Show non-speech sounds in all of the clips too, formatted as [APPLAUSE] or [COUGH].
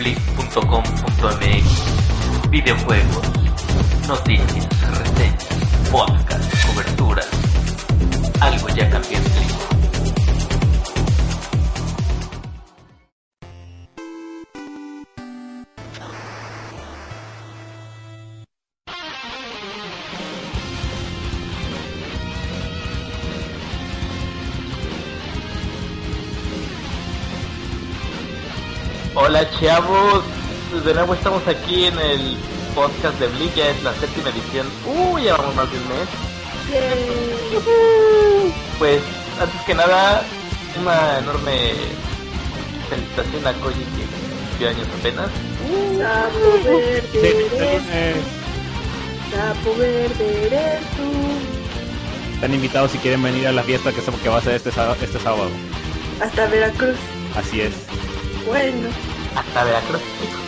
blip.com.mx. Videojuegos, noticias, reseñas, podcast, coberturas. Algo ya cambió en Blip. Hola chavos, de nuevo estamos aquí en el podcast de Blink, ya es la séptima edición. Uy, ya vamos más de un mes. Pues antes que nada, una enorme felicitación a Koji que cumplió años apenas. Sapo verde Sí, eres, lunes. sapo verde eres tú. Están invitados si quieren venir a la fiesta que, que va a ser este, este sábado. Hasta Veracruz. Así es. Bueno, Hasta Veracruz.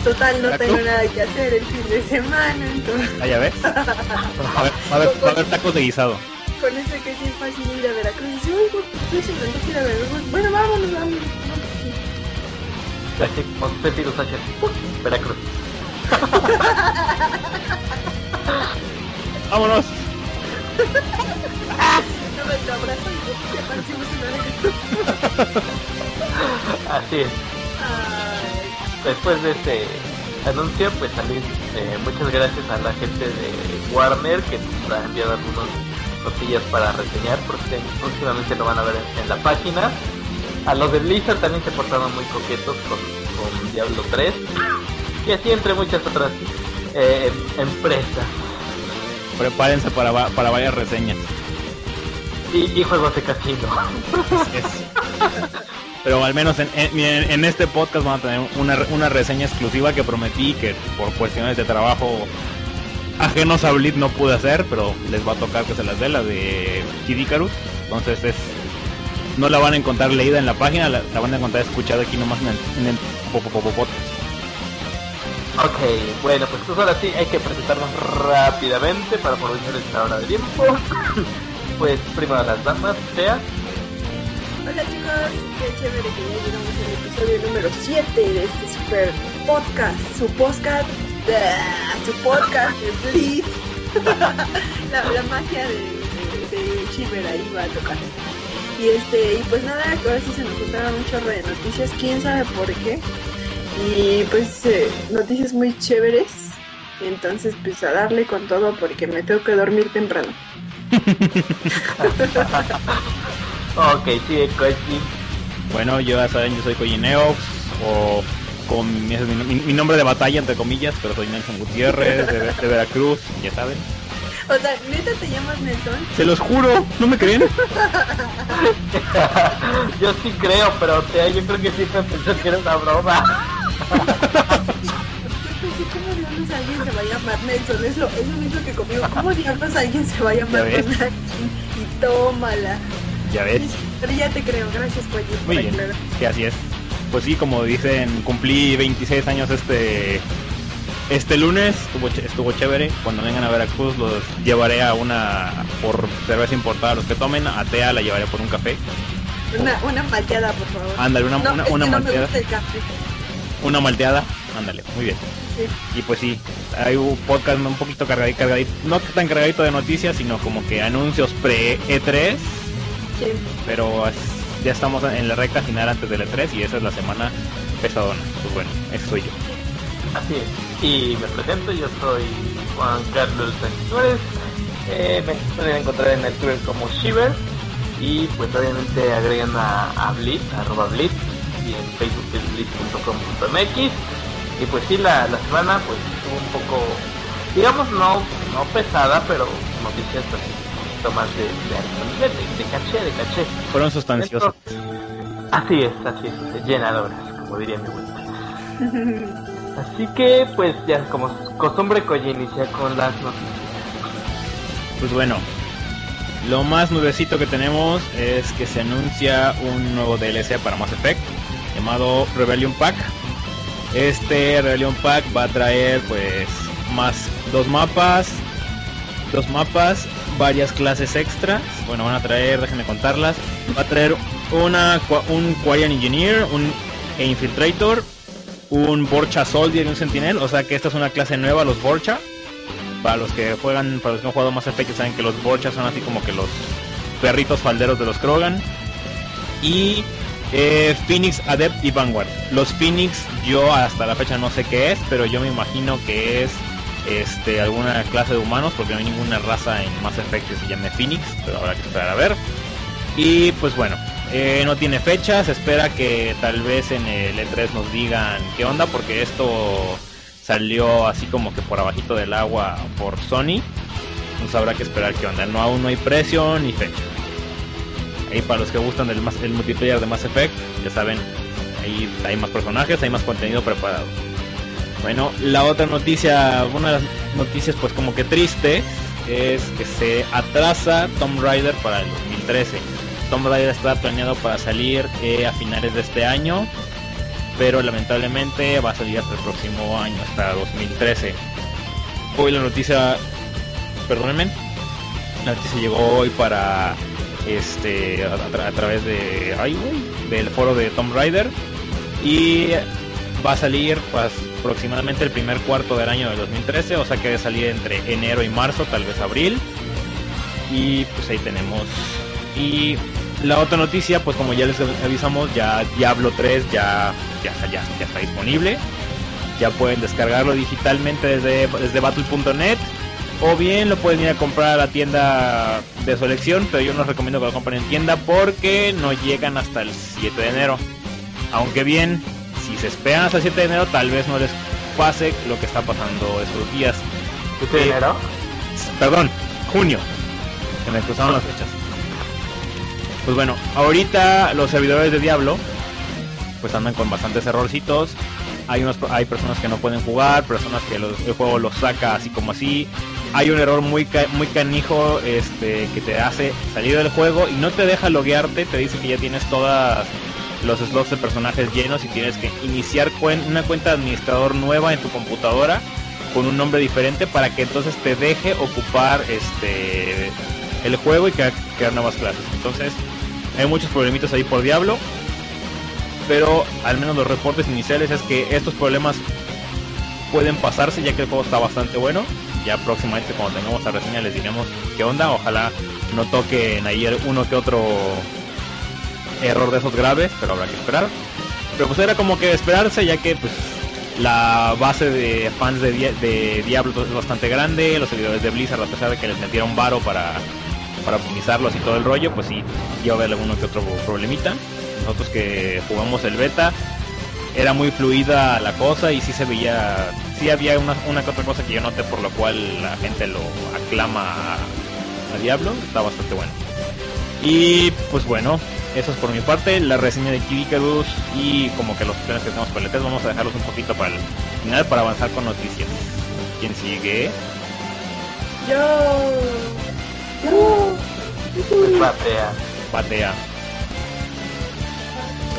total no ¿Veracruz? tengo nada que hacer el fin de semana, entonces Ah, ya ves. [LAUGHS] A va a haber- va a haber tacos de guisado. con eso que sí es fácil ir a Veracruz. Y dice, oye, pues se me antoja ir a Veracruz. Bueno, vámonos, vámonos. Así, los Sánchez. Veracruz. [LAUGHS] ¡Vámonos! [LAUGHS] No me Después de este anuncio, pues también eh, muchas gracias a la gente de Warner que nos ha enviado algunas cosillas para reseñar, porque próximamente lo van a ver en, en la página. A los de Blizzard también se portaron muy coquetos con, con Diablo 3. Y así entre muchas otras eh, em- empresas. Prepárense para, para varias reseñas. Y, y juegos de casino. Así es. [LAUGHS] Pero al menos en, en- este podcast van a tener una, una reseña exclusiva que prometí que por cuestiones de trabajo ajenos a Blitz no pude hacer, pero les va a tocar que se las dé, la de Kid Icarus. Entonces es no la van a encontrar leída en la página, la, van a encontrar escuchada aquí nomás en el, en el po- po- po- podcast. Ok, bueno, pues, ahora sí hay que presentarnos rápidamente para aprovechar esta hora de tiempo. [LAUGHS] pues primero las damas, sea. Hola chicos, qué chévere que ya llegamos al episodio número 7 de este super podcast, su podcast, ¡ah! su podcast de Blitz. [LAUGHS] la, magia de, de, de ahí va a tocar. Y este, y pues nada, ahora sí se nos juntaron un chorro de noticias, quién sabe por qué. Y pues eh, noticias muy chéveres. Entonces pues a darle con todo porque me tengo que dormir temprano. [LAUGHS] Ok, sí, Koji. Bueno, yo ya saben, yo soy Coyineox, o con mi, mi, mi- nombre de batalla, entre comillas, pero soy Nelson Gutiérrez, de, de Veracruz, ya saben. O sea, neta te llamas Nelson. Se los juro, ¿no me creen? [LAUGHS] yo sí creo, pero o sea, yo creo que siempre pensó que era una broma. Pensé, ¿cómo diablos alguien se va a llamar Nelson? Es lo, es lo mismo que conmigo. ¿Cómo diablos alguien se va a llamar? Nelson? Y tómala. Ya ves. Pero ya te creo, gracias, Polly. Muy por bien, aclarar. que así es. Pues sí, como dicen, cumplí 26 años este este lunes, estuvo, ch- estuvo chévere. Cuando vengan a Veracruz los llevaré a una por cerveza importada, los que tomen, a Tea la llevaré por un café. Una, una malteada, por favor. Ándale, una, no, una, no me malteada. gusta el café. Una malteada, ándale, muy bien. Sí. Y pues sí, hay un podcast un poquito cargadito, cargadito, no tan cargadito de noticias, sino como que anuncios pre-E3, Sí. Pero ya estamos en la recta final antes del E3 y esa es la semana pesadona. Pues bueno, eso soy yo. Así es. Y me presento, yo soy Juan Carlos Sánchez. Eh, me pueden encontrar en el Twitter como Shiver. Y pues obviamente agregan a, a Blitz, arroba Blitz. Y en Facebook es blitz.com.mx. Y pues sí, la, la semana pues un poco, digamos, no, no pesada, pero noticias así, poquito más de, de de, de caché, de caché. Fueron sustanciosos. Así es, así es, llenadoras, como diría mi abuela. [LAUGHS] Así que, pues ya como costumbre, Koji inicia con las noticias. Pues bueno, lo más nuevecito que tenemos es que se anuncia un nuevo DLC para Mass Effect llamado Rebellion Pack. Este Rebellion Pack va a traer pues más dos mapas, dos mapas, varias clases extras. Bueno, van a traer, déjenme contarlas. Va a traer una, un Quarian Engineer, un Infiltrator, un Borcha Soldier y un Sentinel, o sea que esta es una clase nueva, los Borcha. Para los que juegan, para los que han jugado más efectos saben que los Borcha son así como que los perritos falderos de los Krogan. Y eh, Phoenix, Adept y Vanguard. Los Phoenix yo hasta la fecha no sé qué es, pero yo me imagino que es este alguna clase de humanos porque no hay ninguna raza en Mass Effect que se llame Phoenix, pero habrá que esperar a ver. Y pues bueno, eh, no tiene fecha, se espera que tal vez en el E3 nos digan qué onda porque esto salió así como que por abajito del agua por Sony. Entonces habrá que esperar qué onda. No aún no hay precio ni fecha. Ahí para los que gustan del el multiplayer de Mass Effect, ya saben, ahí hay más personajes, hay más contenido preparado. Bueno, la otra noticia, una de las noticias pues como que triste, es que se atrasa Tomb Raider para el 2013. Tomb Raider está planeado para salir eh, a finales de este año, pero lamentablemente va a salir hasta el próximo año, hasta 2013. Hoy la noticia, perdónenme, la noticia llegó hoy para este a, tra- a través de ay, del foro de Tomb Raider y va a salir pues aproximadamente el primer cuarto del año de 2013 o sea que debe salir entre enero y marzo tal vez abril. Y pues ahí tenemos. Y la otra noticia pues como ya les avisamos ya Diablo 3 ya ya está, ya, ya está disponible. Ya pueden descargarlo digitalmente desde, desde battle.net o bien lo pueden ir a comprar a la tienda de su elección, pero yo no recomiendo que lo compren en tienda porque no llegan hasta el 7 de enero. Aunque bien, si se esperan hasta el 7 de enero, tal vez no les pase lo que está pasando esos días. ¿7 de Eh, enero? Perdón, junio. Se me cruzaron las fechas. Pues bueno, ahorita los servidores de Diablo pues andan con bastantes errorcitos. Hay unos hay personas que no pueden jugar, personas que los- el juego los saca así como así. Hay un error muy ca- muy canijo este que te hace salir del juego y no te deja loguearte, te dice que ya tienes todas los slots de personajes llenos y tienes que iniciar cuen- una cuenta de administrador nueva en tu computadora con un nombre diferente para que entonces te deje ocupar este el juego y crear, crear nuevas clases. Entonces, hay muchos problemitas ahí por Diablo, pero al menos los reportes iniciales es que estos problemas pueden pasarse ya que el juego está bastante bueno. Ya próximamente cuando tengamos la reseña les diremos qué onda, ojalá no toquen ahí uno que otro error de esos graves, pero habrá que esperar. Pero pues era como que esperarse ya que pues la base de fans de, Dia- de Diablo es bastante grande, los seguidores de Blizzard a pesar de que les metieron varo para, para optimizarlos y todo el rollo, pues sí, a haber alguno que otro problemita. Nosotros que jugamos el beta, era muy fluida la cosa y sí se veía, sí había una, una otra cosa que yo noté por lo cual la gente lo aclama a Diablo, está bastante bueno. Y pues bueno, eso es por mi parte, la reseña de Kid Icarus y como que los planes que tenemos para el test, vamos a dejarlos un poquito para el final para avanzar con noticias. ¿Quién sigue? Yo. Pues patea. Patea.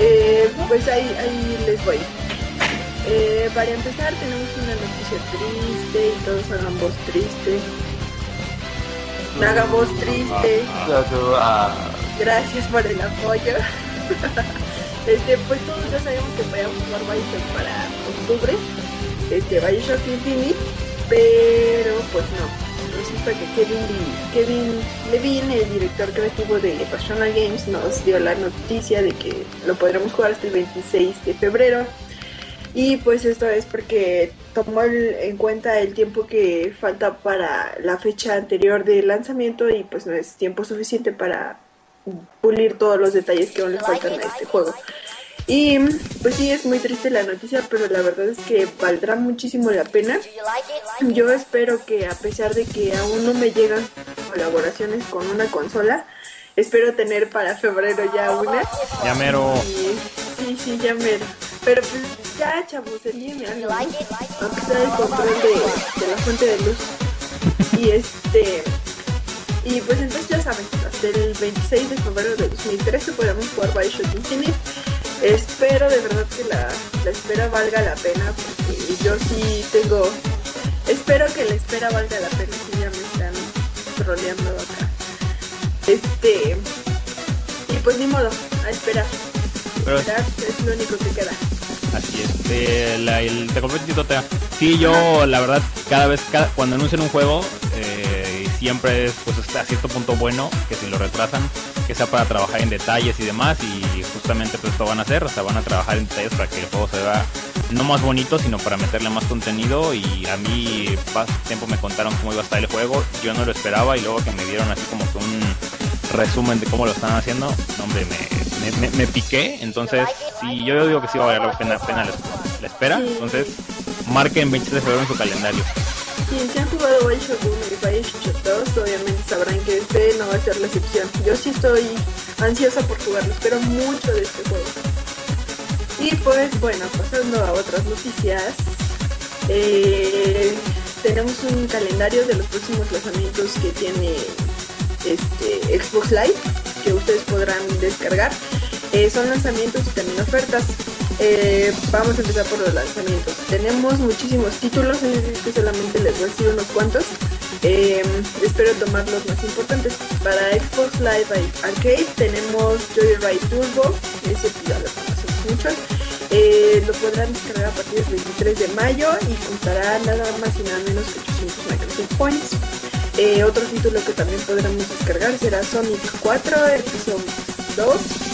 Eh, pues ahí, ahí les voy. Eh, para empezar tenemos una noticia triste y todos hagan voz triste. Hagan voz triste. Ah, Yo, yo, ah, Gracias por el apoyo. [LAUGHS] este, pues todos ya sabemos que podíamos jugar Bioshock para octubre. Este, Bioshock Infinite. Pero pues no. Resulta que Kevin, Kevin Levine, el director creativo de Passional Games, nos dio la noticia de que lo podremos jugar hasta el 26 de febrero. Y pues esto es porque tomó en cuenta el tiempo que falta para la fecha anterior del lanzamiento y pues no es tiempo suficiente para pulir todos los detalles que aún le faltan a este juego. Y pues sí, es muy triste la noticia, pero la verdad es que valdrá muchísimo la pena. Yo espero que a pesar de que aún no me llegan colaboraciones con una consola, espero tener para febrero ya una. Ya mero. Sí, sí, ya mero. Pero pues ya, chavos, envíenme algo. Aunque sea el control de, de la fuente de luz. Y este. Y pues entonces ya saben, hasta el 26 de febrero de 2013 podremos jugar Bioshock Infinite. Espero de verdad que la, la espera valga la pena, porque yo sí tengo. Espero que la espera valga la pena, si ya me están troleando acá. Este. Y pues ni modo, a esperar. Pero Esperar es lo único que queda. Así es. Eh, la- el- te- Sí, yo la verdad cada vez cada- cuando anuncian un juego eh, siempre es pues hasta cierto punto bueno que si lo retrasan que sea para trabajar en detalles y demás y justamente pues esto van a hacer, o sea van a trabajar en detalles para que el juego se vea no más bonito sino para meterle más contenido y a mí hace tiempo me contaron cómo iba a estar el juego, yo no lo esperaba y luego que me dieron así como que un resumen de cómo lo están haciendo, hombre, me, me, me- me piqué, entonces sí, yo digo que sí va a valer la pena, pena la, la espera, entonces marquen 26 de febrero en su calendario. Si han jugado Bioshock 1 y Bioshock 2, obviamente sabrán que este no va a ser la excepción. Yo sí estoy ansiosa por jugarlo, espero mucho de este juego. Y pues bueno, pasando a otras noticias, eh, tenemos un calendario de los próximos lanzamientos que tiene este Xbox Live, que ustedes podrán descargar. Eh, son lanzamientos y también ofertas. Eh, vamos a empezar por los lanzamientos. Tenemos muchísimos títulos, es decir, que solamente les voy a decir unos cuantos. Eh, espero tomar los más importantes. Para Xbox Live Arcade tenemos Joyride Turbo, ese ya lo conocemos mucho. Eh, lo podrán descargar a partir del 23 de mayo y costará nada más y nada menos que 800 Microsoft Points. Eh, otro título que también podremos descargar será Sonic 4 Episode 2 y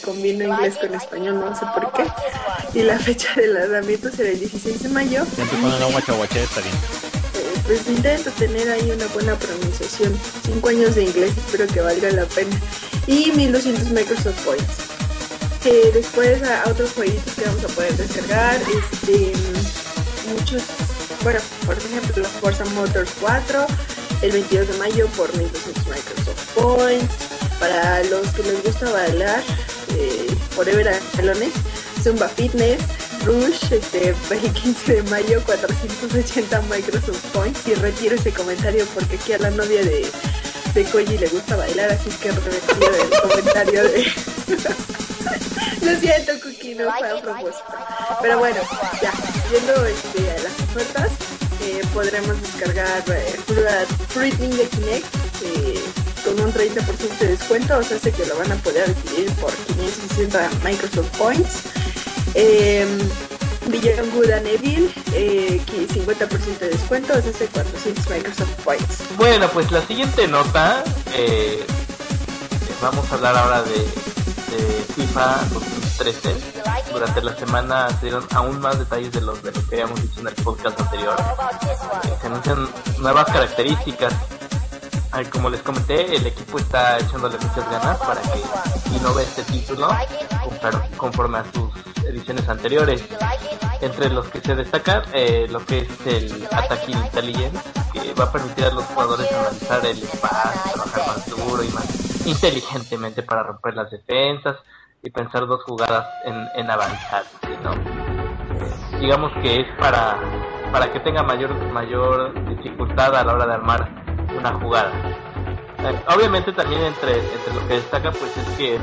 combino inglés con español, no sé por qué. Y la fecha de lanzamiento será el 16 de mayo. Siempre y cuando no guachaguache está bien. Eh, pues intento tener ahí una buena pronunciación. 5 años de inglés, espero que valga la pena. Y 1200 Microsoft Points. Eh, después a, a otros jueguitos que vamos a poder descargar. Este, muchos, bueno, por ejemplo, Forza Motors 4, el 22 de mayo por 1200 Microsoft Points. Para los que les gusta bailar, eh, Forever Alone, Zumba Fitness, Rush, este, el [LAUGHS] 15 de mayo, 480 Microsoft Points. Y retiro ese comentario porque aquí a la novia de, de Koji le gusta bailar, así que retiro el [LAUGHS] comentario de. [LAUGHS] Lo siento, Cookie, no fue a propósito. Pero bueno, ya, viendo este, a las ofertas, eh, podremos descargar eh, Fruit- Ninja Kinect con un 30% de descuento, o sea, sé que lo van a poder adquirir por 560 Microsoft Points. Eh, Beyond Good and Evil, eh, que 50% de descuento, sea, hace 400 Microsoft Points. Bueno, pues la siguiente nota, eh, vamos a hablar ahora de, FIFA 2013. Durante la semana se dieron aún más detalles de los de lo que habíamos dicho en el podcast anterior. Se anuncian nuevas características. Ay, como les comenté, el equipo está echándole muchas ganas para que innove este título conforme- a sus ediciones anteriores. Entre los que se destacan eh, lo que es el Attacking Intelligence, que va a permitir a los jugadores analizar el espacio, trabajar más duro y más inteligentemente para romper las defensas y pensar dos jugadas en, en avanzar, ¿sí, ¿no? Eh, digamos que es para, para que tenga mayor, mayor dificultad a la hora de armar una jugada. Eh, obviamente también entre, entre lo que destaca pues es que eh,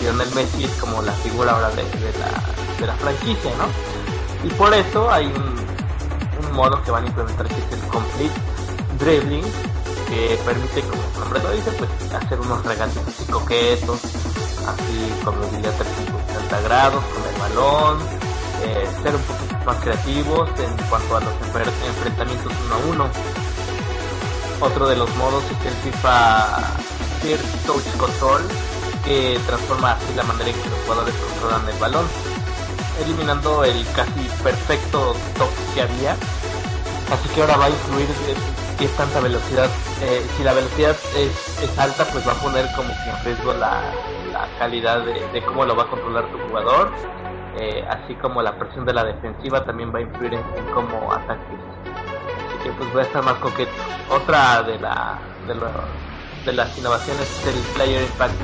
Lionel Messi es como la figura ahora de, de la, de la franquicia, ¿no? Y por eso hay un, un modo que van a implementar que es el Complete Dribbling, que permite, como su nombre lo dice, pues hacer unos regates así coquetos, así con movilidad 360 grados, con el balón, eh, ser un poquito más creativos en cuanto a los enfrentamientos uno a uno. Otro de los modos es el FIFA First Touch Control, que transforma así la manera en que los jugadores controlan el balón, eliminando el casi perfecto toque que había. Así que ahora va a influir si es tanta velocidad. eh, si la velocidad es, es alta, pues va a poner como que en riesgo la, la calidad de, de cómo lo va a controlar tu jugador. Eh, así como la presión de la defensiva también va a influir en, en cómo ataques. Así que pues va a estar más coqueto. Otra de la de, lo- de las innovaciones es el Player Impact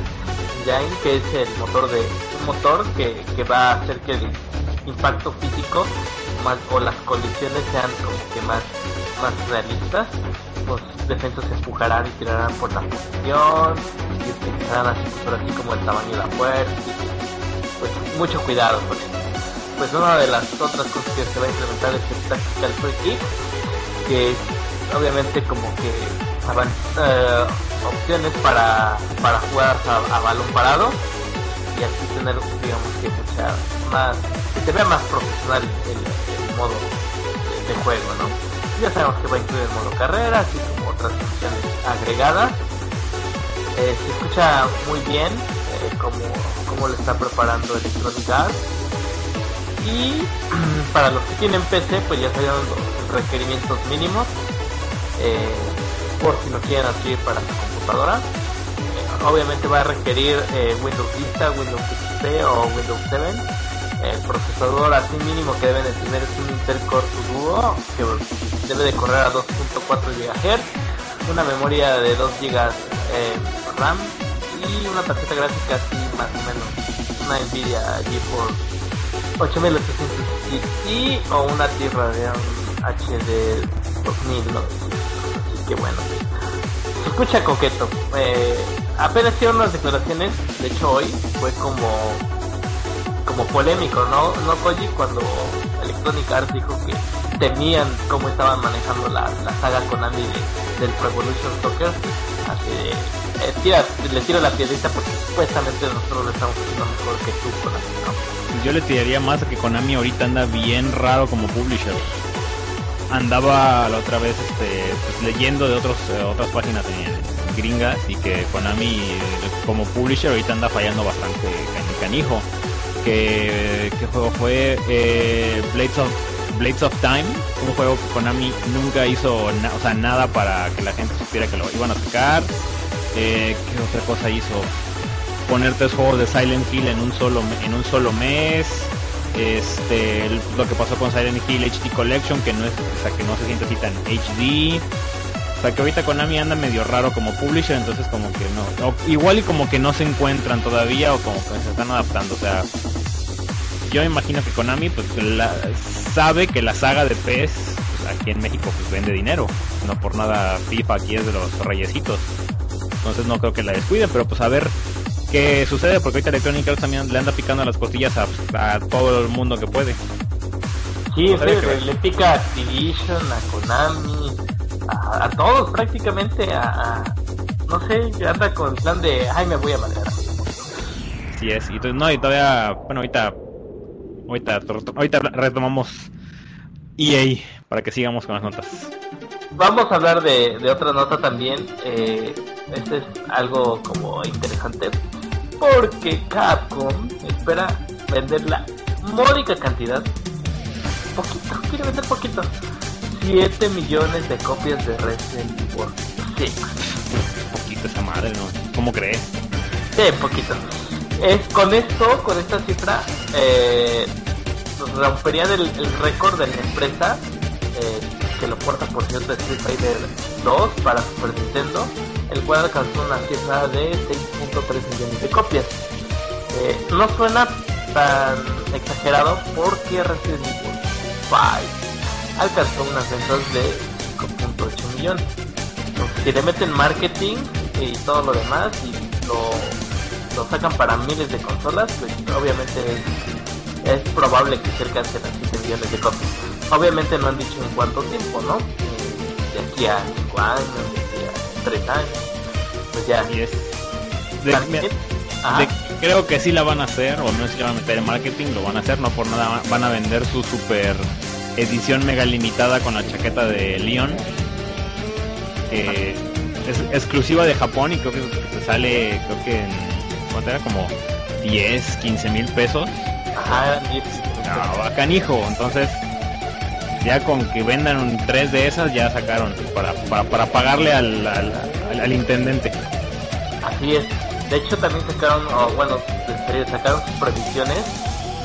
Engine, que es el motor de un motor que, que va a hacer que el impacto físico más, o las condiciones sean como que más, más realistas. Los defensas se empujarán y tirarán por la posición y utilizarán así, así como el tamaño de la puerta. y, Pues mucho cuidado con. Pues una de las otras cosas que se va a implementar es el Tactical Free Kick, que obviamente como que eh, opciones para, para jugar a, balón parado y así tener, digamos que mucha más, se vea más profesional el, modo de, de juego, ¿no? Ya sabemos que va a incluir el modo carrera, así como otras funciones agregadas. Eh, se escucha muy bien como, como lo está preparando Electronic Arts. Y [CLEARS THROAT] para los que tienen PC, pues ya salieron los requerimientos mínimos. eh, por si lo quieren adquirir para su computadora. Eh, obviamente va a requerir eh, Windows Vista, Windows XP o Windows 7. El procesador así mínimo que deben de tener es un Intel Core Duo que debe de correr a 2.4 GHz, una memoria de 2 GB eh, RAM y una tarjeta gráfica así más o menos, una Nvidia GeForce 8800 y o una tierra de HD 2000 ¿no? así que bueno. Escucha coqueto. Eh, apenas hicieron unas declaraciones de hecho hoy fue como como polémico no no Koji cuando Electronic Arts dijo que temían cómo estaban manejando la, la saga Konami de- del Pro Evolution Soccer así eh, le tiro la piedrita porque supuestamente nosotros lo estamos haciendo mejor que tú Konami ¿no? Yo le tiraría más a que Konami ahorita anda bien raro como publisher. Andaba la otra vez este, pues, leyendo de otros eh, otras páginas en gringas y que Konami eh, como publisher ahorita anda fallando bastante can- canijo. Que, ¿Qué juego fue? Eh, Blades Blades of Time, un juego que Konami nunca hizo o sea, nada para que la gente supiera que lo iban a sacar. Eh, ¿Qué otra cosa hizo? poner tres juegos de Silent Hill en un solo en un solo mes este lo que pasó con Silent Hill HD Collection que no es o sea que no se siente así tan HD o sea que ahorita Konami anda medio raro como publisher entonces como que no igual y como que no se encuentran todavía o como que se están adaptando o sea yo me imagino que Konami pues la- sabe que la saga de PES pues, aquí en México pues vende dinero no por nada FIFA aquí es de los reyesitos. Entonces no creo que la descuiden pero pues a ver qué sucede porque ahorita Electronic Arts también le anda picando las costillas a, a todo el mundo que puede. Sí, No sí, que- le, pica a Activision, a Konami, a, a todos prácticamente, a, a- no sé, anda con el plan de, ay, me voy a madrear. Así es, y entonces no, y todavía, bueno, ahorita, ahorita, ahorita retomamos EA para que sigamos con las notas. Vamos a hablar de, de otra nota también, eh, este es algo como interesante, porque Capcom espera vender la módica cantidad, poquito, quiere vender poquito, 7 millones de copias de Resident Evil 6. poquito esa madre, ¿no? ¿Cómo crees? Sí, poquito. Es, con esto, con esta cifra, eh, romperían el, récord de la empresa, eh, que lo porta por cierto Street Fighter 2 para Super Nintendo, el cual alcanzó una cifra de 6.3 millones de copias. Eh, no suena tan exagerado porque Resident Evil 5 alcanzó unas ventas de 5.8 millones. Si le meten marketing y todo lo demás y lo, lo sacan para miles de consolas, pues obviamente es, es probable que se alcancen a 7 millones de copias. Obviamente no han dicho en cuánto tiempo, ¿no? Eh, de aquí a 5 años, de aquí a 3 años. Pues ya. De- creo que sí la van a hacer, o no si la van a meter en marketing, lo van a hacer, no por nada van a vender su super edición mega limitada con la chaqueta de Leon, es exclusiva de Japón y creo que, que sale, creo que en, ¿cuánto era? Como 10, 15 mil pesos. Ajá, No, bacanijo, entonces ya con que vendan un tres de esas ya sacaron para, para, para pagarle al, al, al- al intendente. Así es. De hecho también sacaron, o bueno, sacaron sus previsiones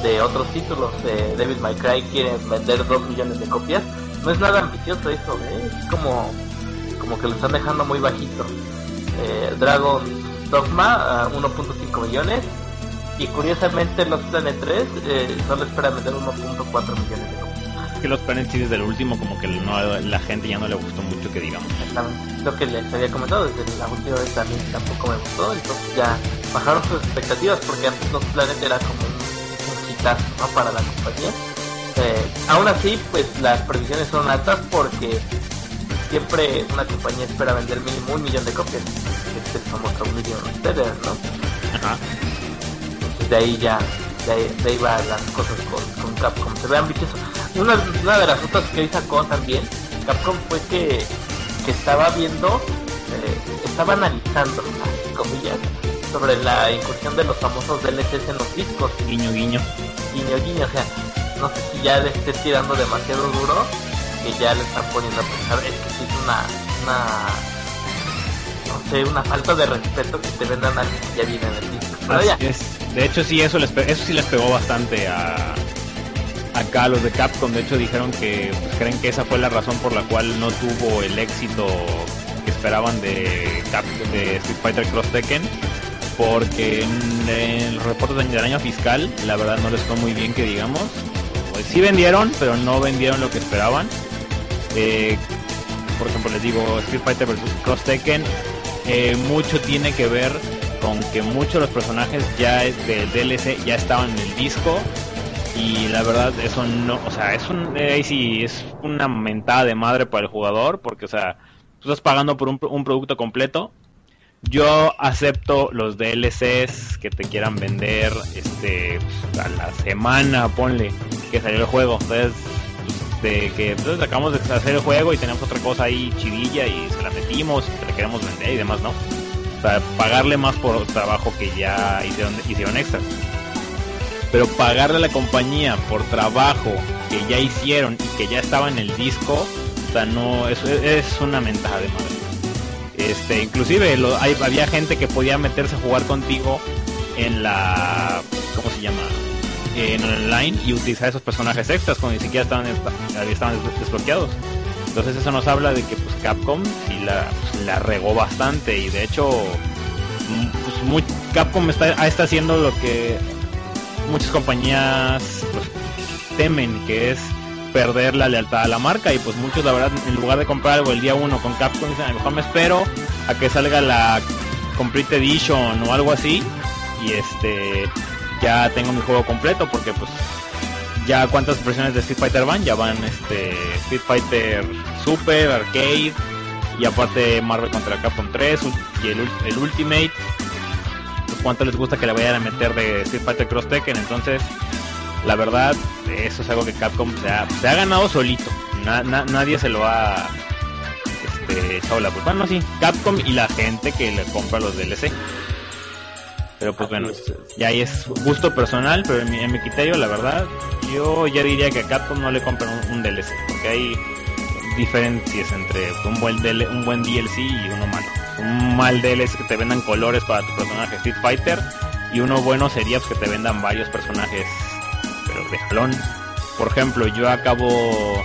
de otros títulos. De Devil May Cry quieren vender 2 millones de copias. No es nada ambicioso eso, ¿eh? es como, como que lo están dejando muy bajito. Eh, Dragon Dogma a 1.5 millones. Y curiosamente los Planet 3 eh, solo esperan vender 1.4 millones de copias. Que los Planet Series del último como que no, la gente ya no le gustó mucho que digamos. Lo que les había comentado desde la última vez también tampoco me gustó, entonces ya bajaron sus expectativas porque antes los Planet era como un, un hitazo ¿no? para la compañía. Eh, aún así, pues las previsiones son altas porque siempre una compañía espera vender mínimo un millón de copias, el famoso million seller, ¿no? Ajá. Entonces de ahí ya, de ahí, de ahí va las cosas con, con Capcom. Se ve ambicioso. Una, una de las otras que sacó también, Capcom fue que, que estaba viendo, eh, estaba analizando, comillas, sobre la incursión de los famosos DLCs en los discos. Guiño, guiño. Guiño, guiño, o sea, no sé si ya le esté tirando demasiado duro, que ya le están poniendo a pensar, es que sí es una, una, no sé, una falta de respeto que te vendan algo que ya viene en el disco. Pero ya, Así es. De hecho, sí, eso, les, eso sí les pegó bastante a acá a los de Capcom. De hecho, dijeron que pues, creen que esa fue la razón por la cual no tuvo el éxito que esperaban de, Cap, de Street Fighter Cross Tekken. Porque en, en los reportes del año fiscal, la verdad no les fue muy bien que digamos. Pues sí vendieron, pero no vendieron lo que esperaban. Eh, por ejemplo, les digo, Street Fighter vs Cross Tekken, eh, mucho tiene que ver con que muchos de los personajes ya del DLC ya estaban en el disco y la verdad eso no, o sea, es un eh, sí es una mentada de madre para el jugador porque o sea, tú estás pagando por un, un producto completo. Yo acepto los DLCs que te quieran vender este a la semana, ponle que salió el juego. Entonces, de que entonces acabamos de hacer el juego y tenemos otra cosa ahí chivilla y se la metimos, te la queremos vender y demás, ¿no? O sea, pagarle más por trabajo que ya hicieron, hicieron extras. Pero pagarle a la compañía por trabajo que ya hicieron y que ya estaba en el disco, o sea, no, es, es una mentada de madre. Este, inclusive había gente que podía meterse a jugar contigo en la, ¿cómo se llama? En online y utilizar esos personajes extras cuando ni siquiera estaban, estaban des- desbloqueados. Entonces eso nos habla de que pues Capcom sí la, pues, la regó bastante y de hecho mm, pues, muy, Capcom está, está haciendo lo que muchas compañías pues, temen que es perder la lealtad a la marca y pues muchos la verdad en lugar de comprar algo el día uno con Capcom dicen a lo mejor me espero a que salga la Complete Edition o algo así y este ya tengo mi juego completo porque pues ya cuántas versiones de Street Fighter van ya van este Street Fighter Super Arcade y aparte Marvel contra Capcom 3 y el, el Ultimate. Pues, cuánto les gusta que le vayan a meter de Street Fighter Cross Tekken entonces la verdad eso es algo que Capcom se ha, se ha ganado solito. Na- na- nadie se lo ha este, echado la culpa. No sí Capcom y la gente que le compra los DLC pero pues bueno, ya ahí es gusto personal, pero en mi, en mi criterio, la verdad, yo ya diría que a Capcom no le compran un, DLC, porque hay diferencias entre un buen, DL un buen DLC y uno malo. Un mal DLC que te vendan colores para tu personaje Street Fighter, y uno bueno sería pues, que te vendan varios personajes, pero de jalón. Por ejemplo, yo acabo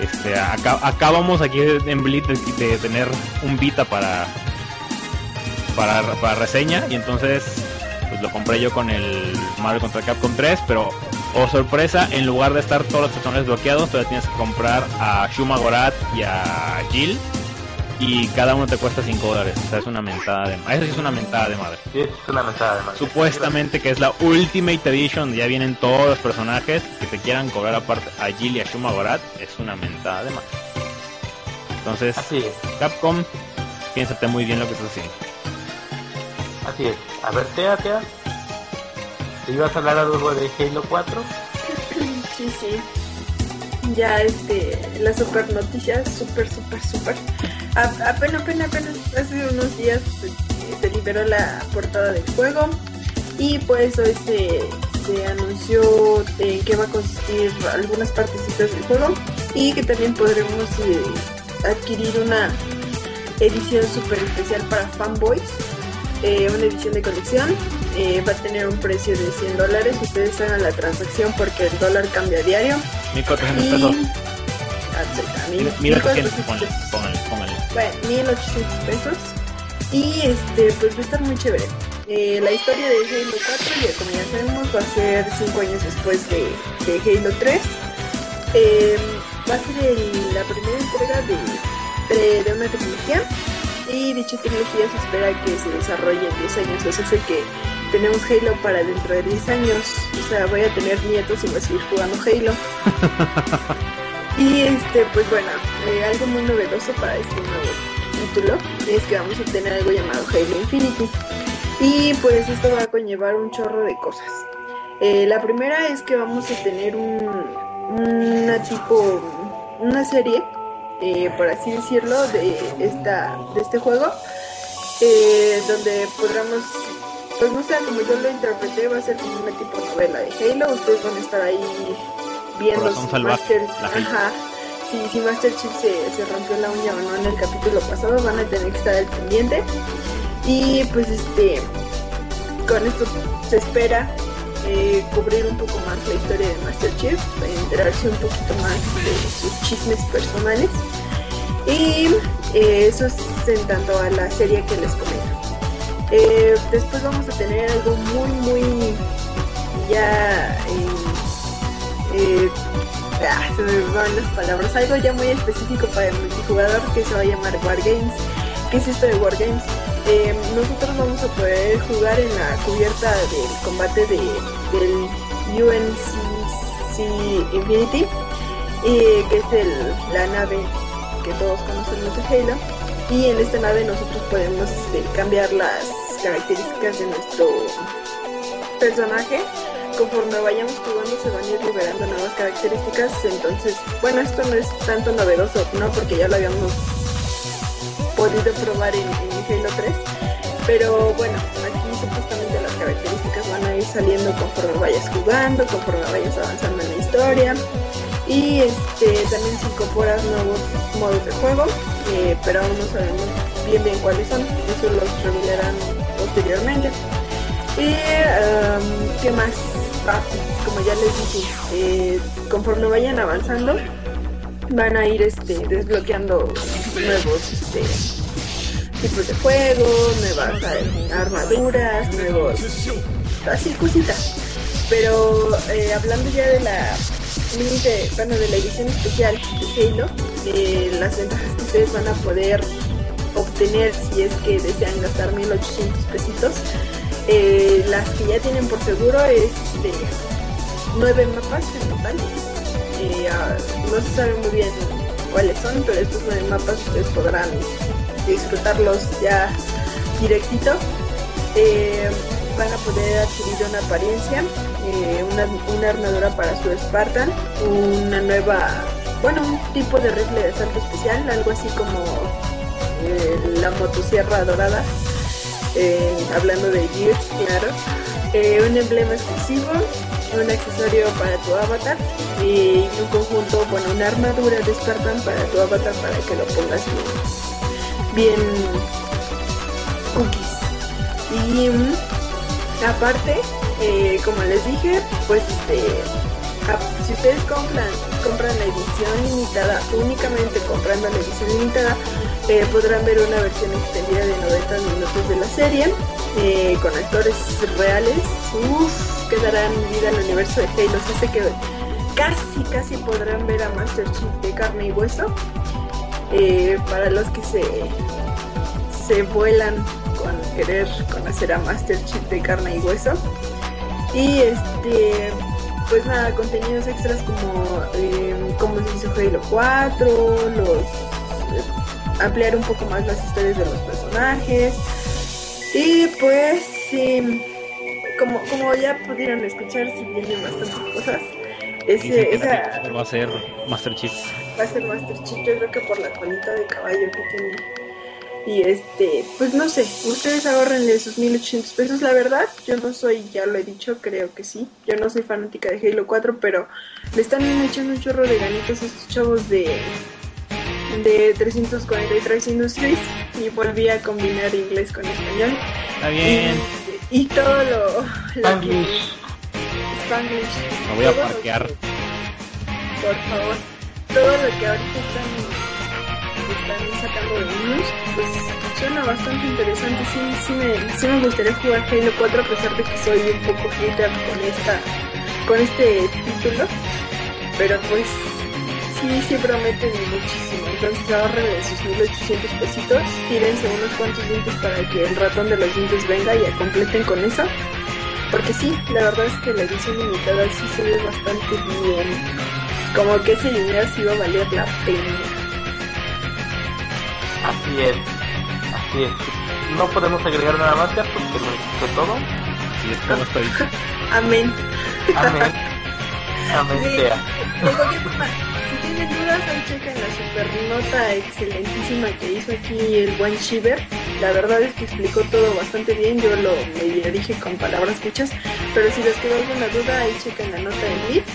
este aca- acabamos aquí en Blitz de tener un Vita para para, para reseña y entonces pues lo compré yo con el Marvel contra Capcom 3 pero oh sorpresa en lugar de estar todos los personajes bloqueados todavía tienes que comprar a Shuma Gorath y a Jill y cada uno te cuesta 5 dólares. O sea es una mentada de eso sí es una mentada de madre. Sí, es una mentada de madre. supuestamente que es la Ultimate Edition ya vienen todos los personajes que te quieran cobrar aparte a Jill y a Shuma Gorath es una mentada de madre. Entonces Así Capcom piénsate muy bien lo que estás haciendo así es. A ver, Tea, Tea, ¿te ibas a hablar algo de Halo 4? [CLEARS THROAT] Sí, sí. Ya este, la super noticia, super, super, super. Apenas, apenas, apenas, hace unos días eh, se liberó la portada del juego y pues hoy se, se anunció en qué va a consistir algunas partecitas del juego y que también podremos eh, adquirir una edición super especial para fanboys, eh, una edición de colección. eh, va a tener un precio de 100 dólares. Ustedes hagan la transacción porque el dólar cambia a diario. 1400 Y. pesos Ah, póngale, pesos. póngale, póngale. Bueno, 1800 pesos. Y este, pues va a estar muy chévere. Eh, la historia de Halo 4, ya como ya sabemos, va a ser 5 años después de, de Halo 3. Eh, va a ser el- la primera entrega de, de, de una tecnología. Y dicha tecnología se espera que se desarrolle en 10 años. Eso hace que tenemos Halo para dentro de 10 años. O sea, voy a tener nietos y voy a seguir jugando Halo. [LAUGHS] Y este, pues bueno, eh, algo muy novedoso para este nuevo título es que vamos a tener algo llamado Halo Infinity. Y pues esto va a conllevar un chorro de cosas. Eh, la primera es que vamos a tener un, una tipo, una serie, eh, por así decirlo, de, esta, de este juego, eh, donde podremos, pues no sé, como yo lo interpreté, va a ser como una tipo novela de Halo, ustedes van a estar ahí viendo Corazón si salvaje, Master, ajá, si, si Master Chief se, se rompió la uña o no en el capítulo pasado, van a tener que estar al pendiente. Y pues este, con esto se espera eh, cubrir un poco más la historia de Master Chief, enterarse un poquito más de sus chismes personales. Y eh, eso es en tanto a la serie que les comento. Eh, después vamos a tener algo muy, muy ya... ah, se me van las palabras. Algo ya muy específico para el multijugador que se va a llamar Wargames. ¿Qué es esto de Wargames? Eh, nosotros vamos a poder jugar en la cubierta del combate de, del UNCC Infinity, y que es el- la nave que todos conocemos de Halo. Y en esta nave nosotros podemos este, cambiar las características de nuestro personaje. Conforme vayamos jugando se van a ir liberando nuevas características. Entonces, bueno, esto no es tanto novedoso, ¿no? Porque ya lo habíamos podido probar en, Halo 3. Pero bueno, aquí supuestamente las características van a ir saliendo conforme vayas jugando, conforme vayas avanzando en la historia. Y este también se incorporan nuevos modos de juego, eh, pero aún no sabemos bien bien cuáles son. Eso los revelarán posteriormente. Y um, qué más, Ah, como ya les dije, eh, conforme vayan avanzando, van a ir este, desbloqueando nuevos tipos de juego, nuevas armaduras, nuevos así cositas. Pero eh, hablando ya de la límite, bueno, de la edición especial de Halo, eh, las ventajas que ustedes van a poder obtener si es que desean gastar 1800 pesitos. eh, las que ya tienen por seguro es de nueve mapas en total. Ah, no se sabe muy bien cuáles son, pero estos nueve mapas ustedes podrán disfrutarlos ya directito. Eh, van a poder adquirir una apariencia, eh, una, armadura para su Spartan, una nueva, bueno, un tipo de rifle de asalto especial, algo así como eh, la motosierra dorada, eh, hablando de Gears, claro, un emblema exclusivo, un accesorio para tu avatar y un conjunto, bueno, una armadura de Spartan para tu avatar para que lo pongas bien, bien cookies. Y mm, aparte, eh, como les dije, pues este, si ustedes compran, compran la edición limitada, únicamente comprando la edición limitada, eh, podrán ver una versión extendida de 90 minutos de la serie, eh, con actores reales, uff, que darán vida al universo de Halo, hace que casi, casi podrán ver a Master Chief de carne y hueso, eh, para los que se, se vuelan con querer conocer a Master Chief de carne y hueso. Y este, pues nada, contenidos extras como eh, cómo se hizo Halo 4, los eh, ampliar un poco más las historias de los personajes. Y pues sí, como, como ya pudieron escuchar, si vienen bastantes cosas. Ese, esa va a ser Master Chief. va a ser Master Chief, yo creo que por la colita de caballo que tiene. Y este, pues no sé, ustedes ahorrenle sus 1800 pesos, la verdad, yo no soy, ya lo he dicho, creo que sí, yo no soy fanática de Halo 4, pero le están echando un chorro de ganitos a estos chavos de, de 343 Industries y volví a combinar inglés con español. Está bien, Y, y todo lo... lo Spanglish. Spanglish. me voy a parquear. que- por favor, todo lo que ahorita están están sacando de niños, pues suena bastante interesante. Sí, sí me, sí me gustaría jugar Halo 4 a pesar de que soy un poco hater con esta, con este título. Pero pues sí, sí prometen muchísimo. Entonces ahorren de sus 1800 pesitos, tírense unos cuantos dientes para que el ratón de los dientes venga y completen con eso. Porque sí, la verdad es que la edición limitada sí se ve bastante bien. Como que ese dinero sí va a valer la pena. Así es, así es. no podemos agregar nada más, ya porque lo dijiste todo. Y es como estoy. Amén. Amén. [LAUGHS] De cualquier forma, si tienen dudas, ahí chequen la super nota excelentísima que hizo aquí el buen Shiver. La verdad es que explicó todo bastante bien. Yo lo medio dije con palabras muchas, pero si les quedó alguna duda, ahí chequen la nota de Leaf.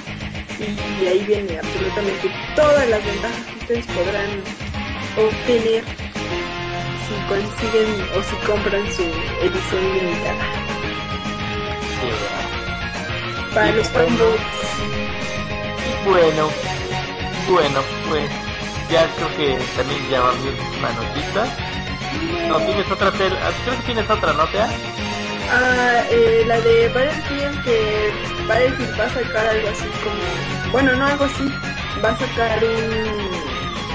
Y ahí viene absolutamente todas las ventajas que ustedes podrán obtener si consiguen o si compran su edición limitada. Sí. Para Y los bueno. Bueno, bueno, pues ya creo que también ya va bien una notita. No, tienes otra, ah, creo que tienes otra nota. Ah, eh, la de Battlefield que Battlefield va a sacar algo así como, bueno, no algo así, va a sacar un,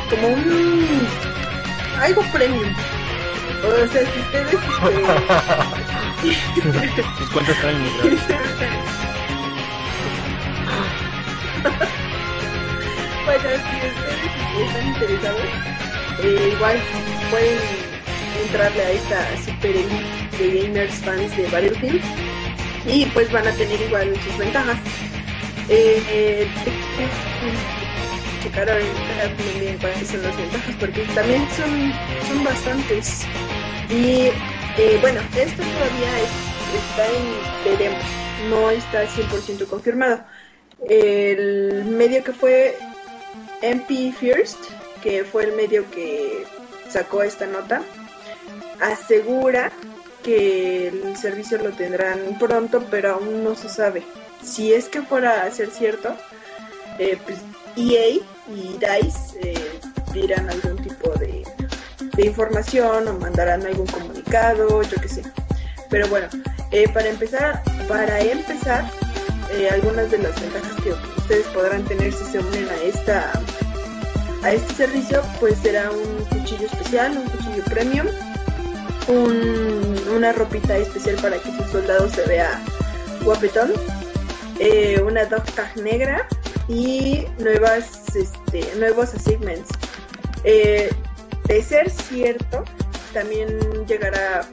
como un, algo premium. O sea, si ustedes, [LAUGHS] [LAUGHS] [LAUGHS] cuentas traen mi bueno, si ustedes están interesados, eh, igual pueden entrarle a esta super elite de gamers fans de Battlefield y pues van a tener igual sus ventajas. Eh, eh, checar ahorita también cuáles son las ventajas porque también son, son bastantes. Y eh, bueno, esto todavía es- está en veremos, no está 100% confirmado. El medio que fue MP First, que fue el medio que sacó esta nota, asegura que el servicio lo tendrán pronto, pero aún no se sabe. Si es que fuera a ser cierto, eh, pues EA y DICE eh, dirán algún tipo de, información o mandarán algún comunicado, yo qué sé. Pero bueno, eh, para empezar, para empezar, eh, algunas de las ventajas que ustedes podrán tener si se unen a esta a este servicio, pues será un cuchillo especial, un cuchillo premium, un- una ropita especial para que su soldado se vea guapetón, eh, una dog tag negra y nuevas, este, nuevos achievements. Eh, de ser cierto, también llegará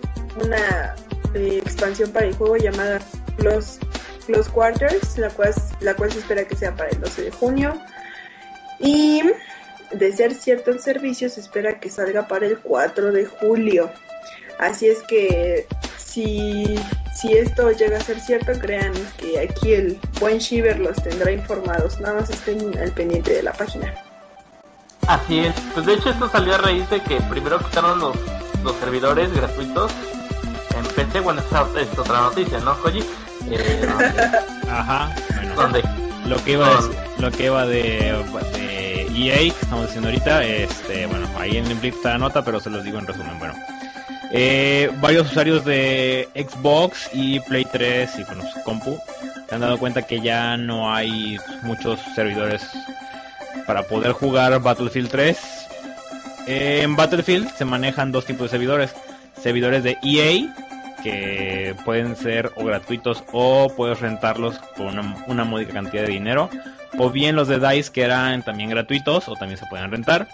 una expansión para el juego llamada Close, Close Quarters, la cual, se espera que sea para el 12 de junio. Y de ser cierto el servicio, se espera que salga para el 4 de julio. Así es que si, si esto llega a ser cierto, crean que aquí el buen Shiver los tendrá informados. Nada más estén al pendiente de la página. Así es. Pues de hecho esto salió a raíz de que primero quitaron los, los servidores gratuitos en PC. Bueno, esta es otra noticia, ¿no, Koji? Eh, [LAUGHS] Ajá, bueno. donde Lo que iba, decir- lo que iba de, de EA, que estamos diciendo ahorita, este, bueno, ahí en el blip está la nota, pero se los digo en resumen, bueno. Eh, varios usuarios de Xbox y Play 3 y con su compu se han dado cuenta que ya no hay muchos servidores para poder jugar Battlefield 3. Eh, en Battlefield se manejan dos tipos de servidores. Servidores de EA, que pueden ser o gratuitos o puedes rentarlos por una, una módica cantidad de dinero. O bien los de DICE que eran también gratuitos o también se pueden rentar.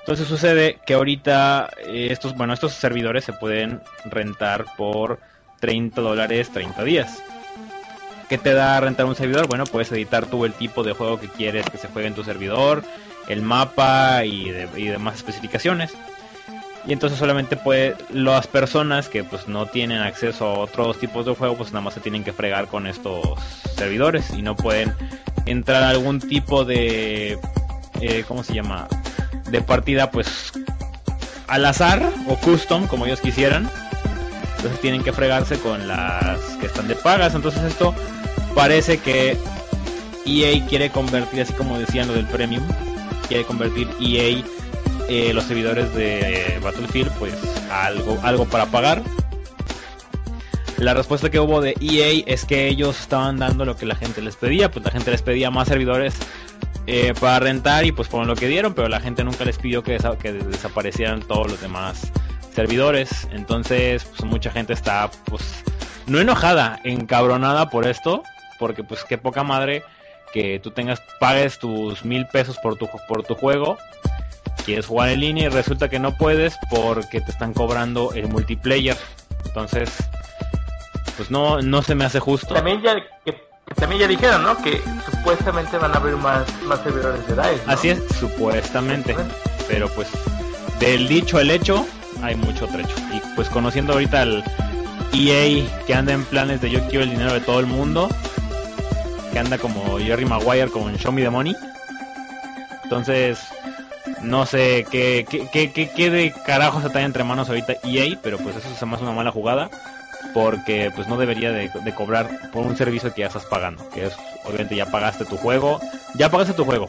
Entonces sucede que ahorita eh, estos, bueno, estos servidores se pueden rentar por 30 dólares 30 días. ¿Qué te da rentar un servidor? Bueno, puedes editar tú el tipo de juego que quieres que se juegue en tu servidor, el mapa y demás especificaciones. Y entonces solamente puede las personas que pues no tienen acceso a otros tipos de juego, pues nada más se tienen que fregar con estos servidores y no pueden entrar a algún tipo de eh, ¿cómo se llama? de partida pues al azar o custom como ellos quisieran. Entonces tienen que fregarse con las que están de pagas. Entonces esto parece que EA quiere convertir, así como decían lo del premium, quiere convertir EA eh, los servidores de Battlefield pues algo, algo para pagar. La respuesta que hubo de EA es que ellos estaban dando lo que la gente les pedía, pues la gente les pedía más servidores eh, para rentar y pues fueron lo que dieron, pero la gente nunca les pidió que, que desaparecieran todos los demás servidores. Entonces, pues mucha gente está pues no enojada, encabronada por esto, porque pues qué poca madre que tú tengas pagues tus mil pesos por tu por tu juego, quieres jugar en línea y resulta que no puedes porque te están cobrando el multiplayer. Entonces, pues no, no se me hace justo. También ya, que, que también ya dijeron, ¿no? Que supuestamente van a abrir más, más servidores de DICE. ¿no? Así es, supuestamente. Pero pues, del dicho al hecho, hay mucho trecho. Y pues conociendo ahorita al EA que anda en planes de yo quiero el dinero de todo el mundo, que anda como Jerry Maguire con Show Me the Money. Entonces, no sé qué, qué, qué, qué, qué de carajo se trae entre manos ahorita EA, pero pues eso me hace una mala jugada. Porque pues no debería de, de cobrar por un servicio que ya estás pagando. Que es, obviamente ya pagaste tu juego. Ya pagaste tu juego.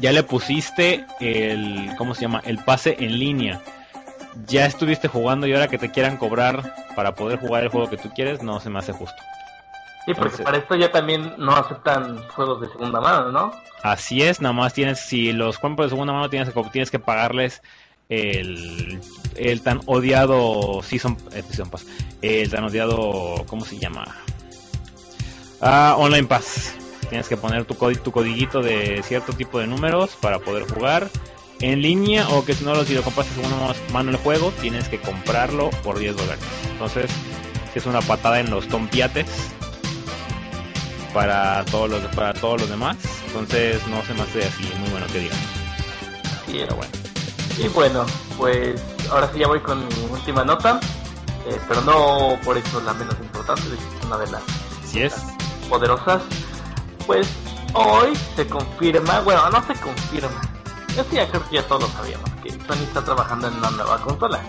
Ya le pusiste el, ¿cómo se llama? El pase en línea. Ya estuviste jugando y ahora que te quieran cobrar para poder jugar el juego que tú quieres, no se me hace justo. Sí, porque Entonces- para esto ya también no aceptan juegos de segunda mano, ¿no? Así es, nada más tienes, si los compras de segunda mano tienes que, tienes que pagarles el, el tan odiado Season, eh, Season Pass, el tan odiado, ¿cómo se llama? Ah, Online Pass. Tienes que poner tu, tu codiguito de cierto tipo de números para poder jugar en línea o que si no lo, si lo compras de segunda mano- el juego, tienes que comprarlo por 10 dólares. Entonces, sí es una patada en los tompiates para todos los para todos los demás. Entonces no se me hace así muy bueno que digamos. Y, Pero bueno. y bueno, pues ahora sí ya voy con mi última nota, eh, pero no por eso la menos importante, es una de las Si es. poderosas. Pues hoy se confirma, bueno, no se confirma. Yo sí, ya creo que ya todos lo sabíamos, que Sony está trabajando en una nueva consola.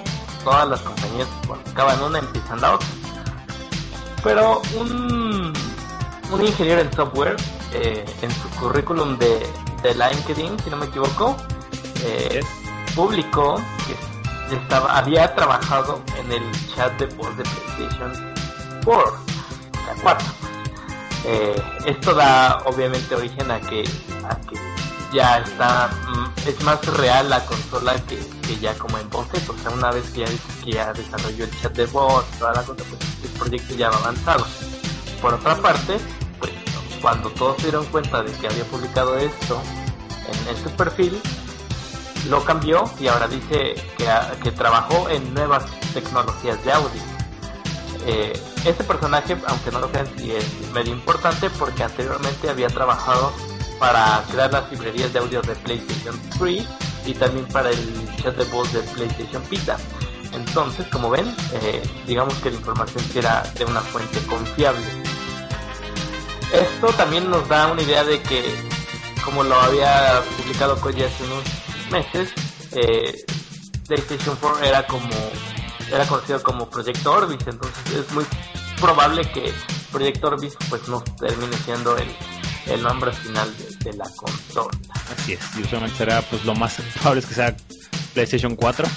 Todas las compañías, cuando acaban una, empiezan la otra. Pero un, un ingeniero en software, eh, en su currículum de, de LinkedIn, si no me equivoco, eh, publicó que estaba, había trabajado en el chat de voz de PlayStation 4, la 4. Eh, esto da obviamente origen a que, a que ya está, mm, es más real la consola que, que ya como en boceto, o sea, una vez que ya, que ya desarrolló el chat de voz, toda la cosa, pues el proyecto ya va avanzado. Por otra parte, pues cuando todos se dieron cuenta de que había publicado esto en, en su perfil, lo cambió y ahora dice que, que trabajó en nuevas tecnologías de audio. Eh, este personaje, aunque no lo crean, sí es medio importante porque anteriormente había trabajado para crear las librerías de audio de PlayStation 3 y también para el chat de voz de PlayStation Vita. Entonces, como ven, eh, digamos que la información era de una fuente confiable. Esto también nos da una idea de que, como lo había publicado Koji hace unos meses, eh, PlayStation 4 era como era conocido como Proyecto Orbis, entonces es muy probable que Proyecto Orbis pues no termine siendo el, el nombre final de, de la consola. Así es. Y usualmente será pues lo más probable es que sea PlayStation 4.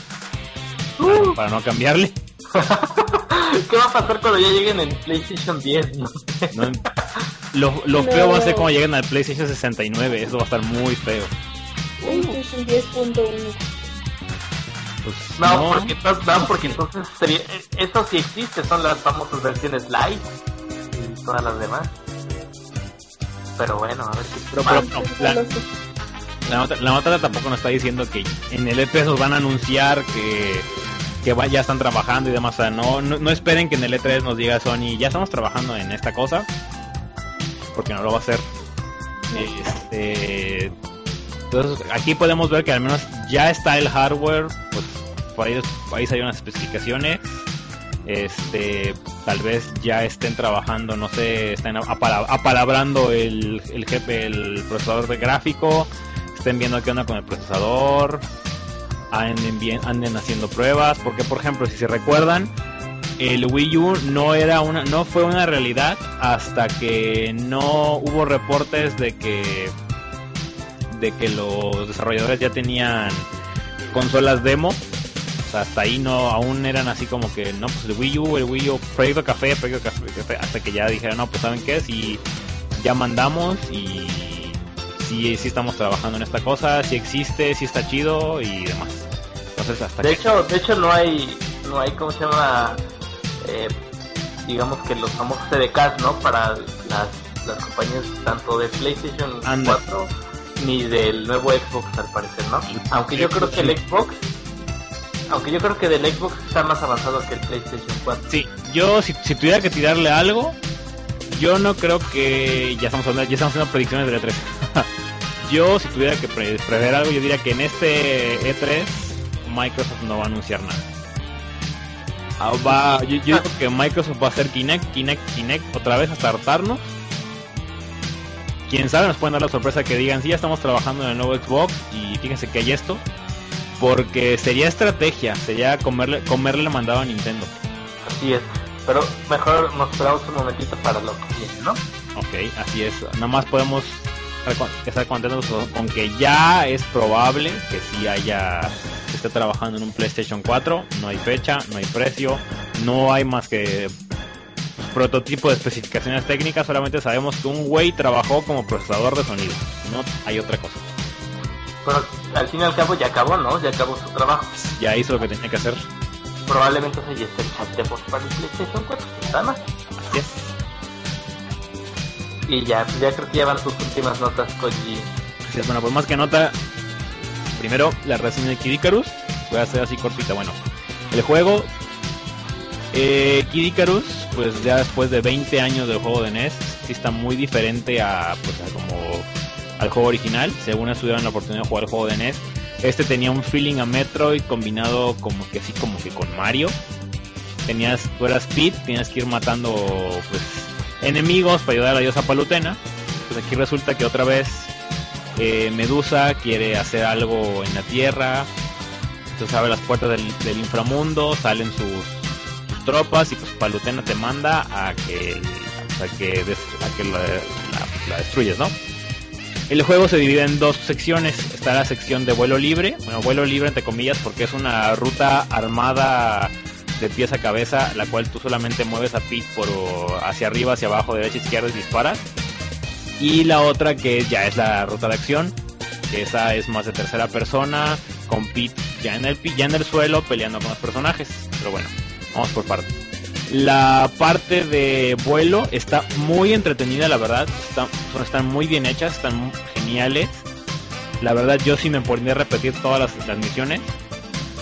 Uh. Para no cambiarle. [LAUGHS] ¿Qué va a pasar cuando ya lleguen en PlayStation 10? No sé. No- lo lo No. feo va a ser como lleguen al PlayStation 69. Eso va a estar muy feo. PlayStation 10.1. Pues, No, porque, entonces- no, porque entonces sería, eso sí existe, son las famosas versiones light y todas las demás. Pero bueno, a ver qué Pero, pasa. pero, no, la, la nota, la nota tampoco nos está diciendo que en el E3 nos van a anunciar que, que va- ya están trabajando y demás. O sea, no, no, no esperen que en el E3 nos diga Sony, ya estamos trabajando en esta cosa. Porque no lo va a hacer. Este, entonces, aquí podemos ver que al menos ya está el hardware. Pues por ahí, por ahí salieron las especificaciones. Este, tal vez ya estén trabajando, no sé, estén apala- apalabrando el, el, jefe, el procesador de gráfico, estén viendo qué onda con el procesador, anden, bien, anden haciendo pruebas, porque por ejemplo, si se recuerdan, el Wii U no era una, no fue una realidad hasta que no hubo reportes de que de que los desarrolladores ya tenían consolas demo. Hasta ahí no, aún eran así como que, no, pues el Wii U, el Wii U, proyecto café, café, café, hasta que ya dijeron, no, pues saben qué, si ya mandamos y si sí estamos trabajando en esta cosa, si existe, si está chido y demás. Entonces hasta De que... hecho, de hecho no hay, no hay, ¿cómo se llama? Eh, digamos que los famosos CDKs, ¿no? Para las, las compañías tanto de PlayStation Anda. 4 ni del nuevo Xbox al parecer, ¿no? Aunque yo creo que el Xbox aunque yo creo que del Xbox está más avanzado que el PlayStation 4. Sí, yo si, si tuviera que tirarle algo, yo no creo que ya estamos hablando, ya estamos haciendo predicciones del E3. [LAUGHS] yo si tuviera que pre- prever algo, yo diría que en este E3 Microsoft no va a anunciar nada. Ah, va- yo, yo digo que Microsoft va a hacer Kinect, Kinect, Kinect otra vez hasta hartarnos. Quién sabe, nos pueden dar la sorpresa que digan, sí, ya estamos trabajando en el nuevo Xbox y fíjense que hay esto. Porque sería estrategia, sería comerle, comerle la mandado a Nintendo. Así es. Pero mejor nos esperamos un momentito para lo que viene, ¿no? Ok, así es. Nada más podemos estar contentos con que ya es probable que sí haya esté trabajando en un PlayStation 4. No hay fecha, no hay precio, no hay más que prototipo de especificaciones técnicas. Solamente sabemos que un güey trabajó como procesador de sonido. No hay otra cosa. Pero al fin y al cabo ya acabó, ¿no? Ya acabó su trabajo. Ya hizo lo que tenía que hacer. Probablemente se ya esté el chat de voz para el PlayStation 4. Nada más. Así es. Y ya, ya creo que ya van sus últimas notas, Koji. Así bueno, pues más que nota, primero la reseña de Kid Icarus. Voy a hacer así cortita. Bueno, el juego eh, Kid pues ya después de 20 años del juego de NES, sí está muy diferente a, pues, como al juego original. Según estuvieron la oportunidad de jugar el juego de NES, este tenía un feeling a Metroid combinado como que así como que con Mario. Tenías, tú eras Pete, tenías que ir matando pues enemigos para ayudar a la diosa Palutena. Pues aquí resulta que otra vez eh, Medusa quiere hacer algo en la Tierra. Entonces abre las puertas del, inframundo, salen sus, sus tropas y pues Palutena te manda a que, a que, a que la destruyes, ¿no? El juego se divide en dos secciones. Está la sección de vuelo libre, bueno, vuelo libre entre comillas porque es una ruta armada de pies a cabeza, la cual tú solamente mueves a Pete por hacia arriba, hacia abajo, derecha, izquierda y disparas. Y la otra que ya es la ruta de acción, que esa es más de tercera persona, con Pete ya en el ya en el suelo peleando con los personajes. Pero bueno, vamos por partes. La parte de vuelo está muy entretenida, la verdad. Están muy bien hechas, están geniales. La verdad, yo sí me podría repetir todas las, las misiones.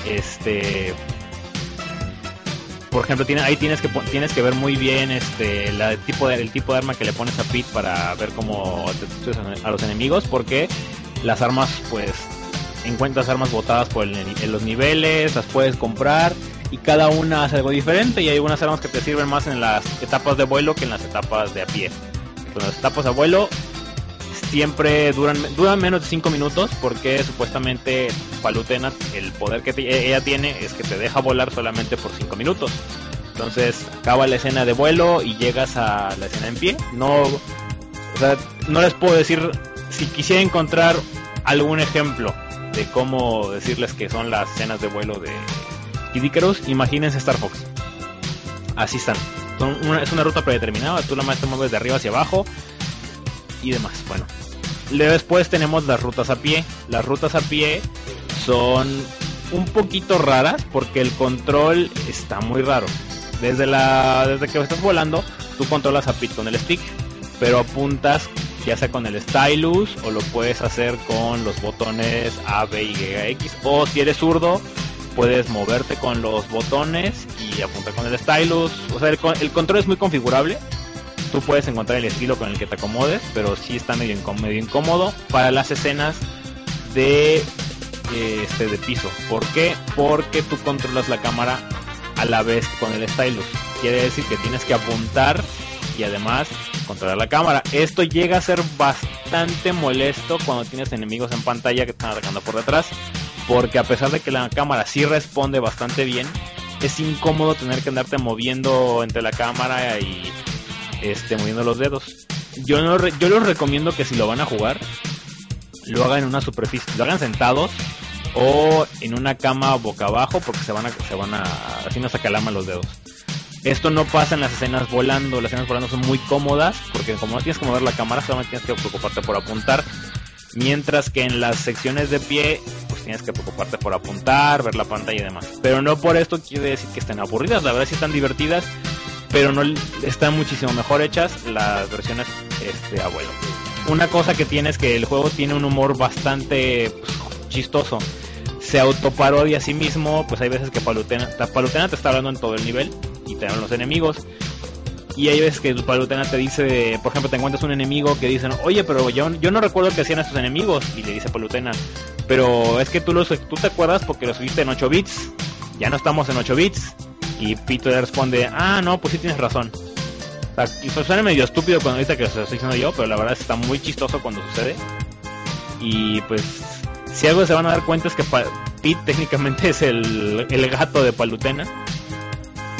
Este. Por ejemplo, tiene, ahí tienes que tienes que ver muy bien este la, el tipo de tipo de arma que le pones a Pete para ver cómo te a los enemigos, porque las armas, pues, encuentras armas botadas por el- en los niveles, las puedes comprar y cada una hace algo diferente y hay algunas armas que te sirven más en las etapas de vuelo que en las etapas de a pie. En las etapas de vuelo siempre duran duran menos de 5 minutos porque supuestamente Palutena el poder que te- ella tiene es que te deja volar solamente por 5 minutos. Entonces acaba la escena de vuelo y llegas a la escena en pie. No, o sea, no les puedo decir si quisiera encontrar algún ejemplo de cómo decirles que son las escenas de vuelo de Kid Icarus, imagínense Star Fox. Así están. Es una ruta predeterminada, tú la más mueves de arriba hacia abajo y demás. Bueno, luego después tenemos las rutas a pie. Las rutas a pie son un poquito raras porque el control está muy raro. Desde la desde que estás volando, tú controlas a Pete con el stick, pero apuntas ya sea con el stylus o lo puedes hacer con los botones A, B y X o si eres zurdo puedes moverte con los botones y apuntar con el stylus. O sea, el, el control es muy configurable. Tú puedes encontrar el estilo con el que te acomodes, pero sí está medio, incó- medio incómodo para las escenas de este de piso. ¿Por qué? Porque tú controlas la cámara a la vez con el stylus. Quiere decir que tienes que apuntar y además controlar la cámara. Esto llega a ser bastante molesto cuando tienes enemigos en pantalla que están atacando por detrás. Porque a pesar de que la cámara sí responde bastante bien, es incómodo tener que andarte moviendo entre la cámara y este moviendo los dedos. Yo no yo les recomiendo que si lo van a jugar, lo hagan en una superficie, lo hagan sentados o en una cama boca abajo porque se van a se van a así no los dedos. Esto no pasa en las escenas volando, las escenas volando son muy cómodas porque como no tienes que mover la cámara, solamente tienes que preocuparte por apuntar. Mientras que en las secciones de pie, pues tienes que preocuparte por apuntar, ver la pantalla y demás. Pero no por esto quiere decir que estén aburridas, la verdad sí están divertidas, pero no están muchísimo mejor hechas las versiones este abuelo. una cosa que tiene es que el juego tiene un humor bastante pues, chistoso. Se autoparodia a sí mismo, pues hay veces que Palutena, Palutena te está hablando en todo el nivel y te hablan los enemigos. Y hay veces que Palutena te dice, por ejemplo, te encuentras un enemigo que dicen, oye, pero yo, yo no recuerdo que hacían estos enemigos. Y le dice Palutena, pero es que tú, los, tú te acuerdas porque los viste en 8 bits. Ya no estamos en 8 bits. Y Pito le responde, ah, no, pues sí tienes razón. O y suena medio estúpido cuando dice que lo estoy diciendo yo, pero la verdad está muy chistoso cuando sucede. Y pues si algo se van a dar cuenta es que Pete técnicamente es el, el gato de Palutena,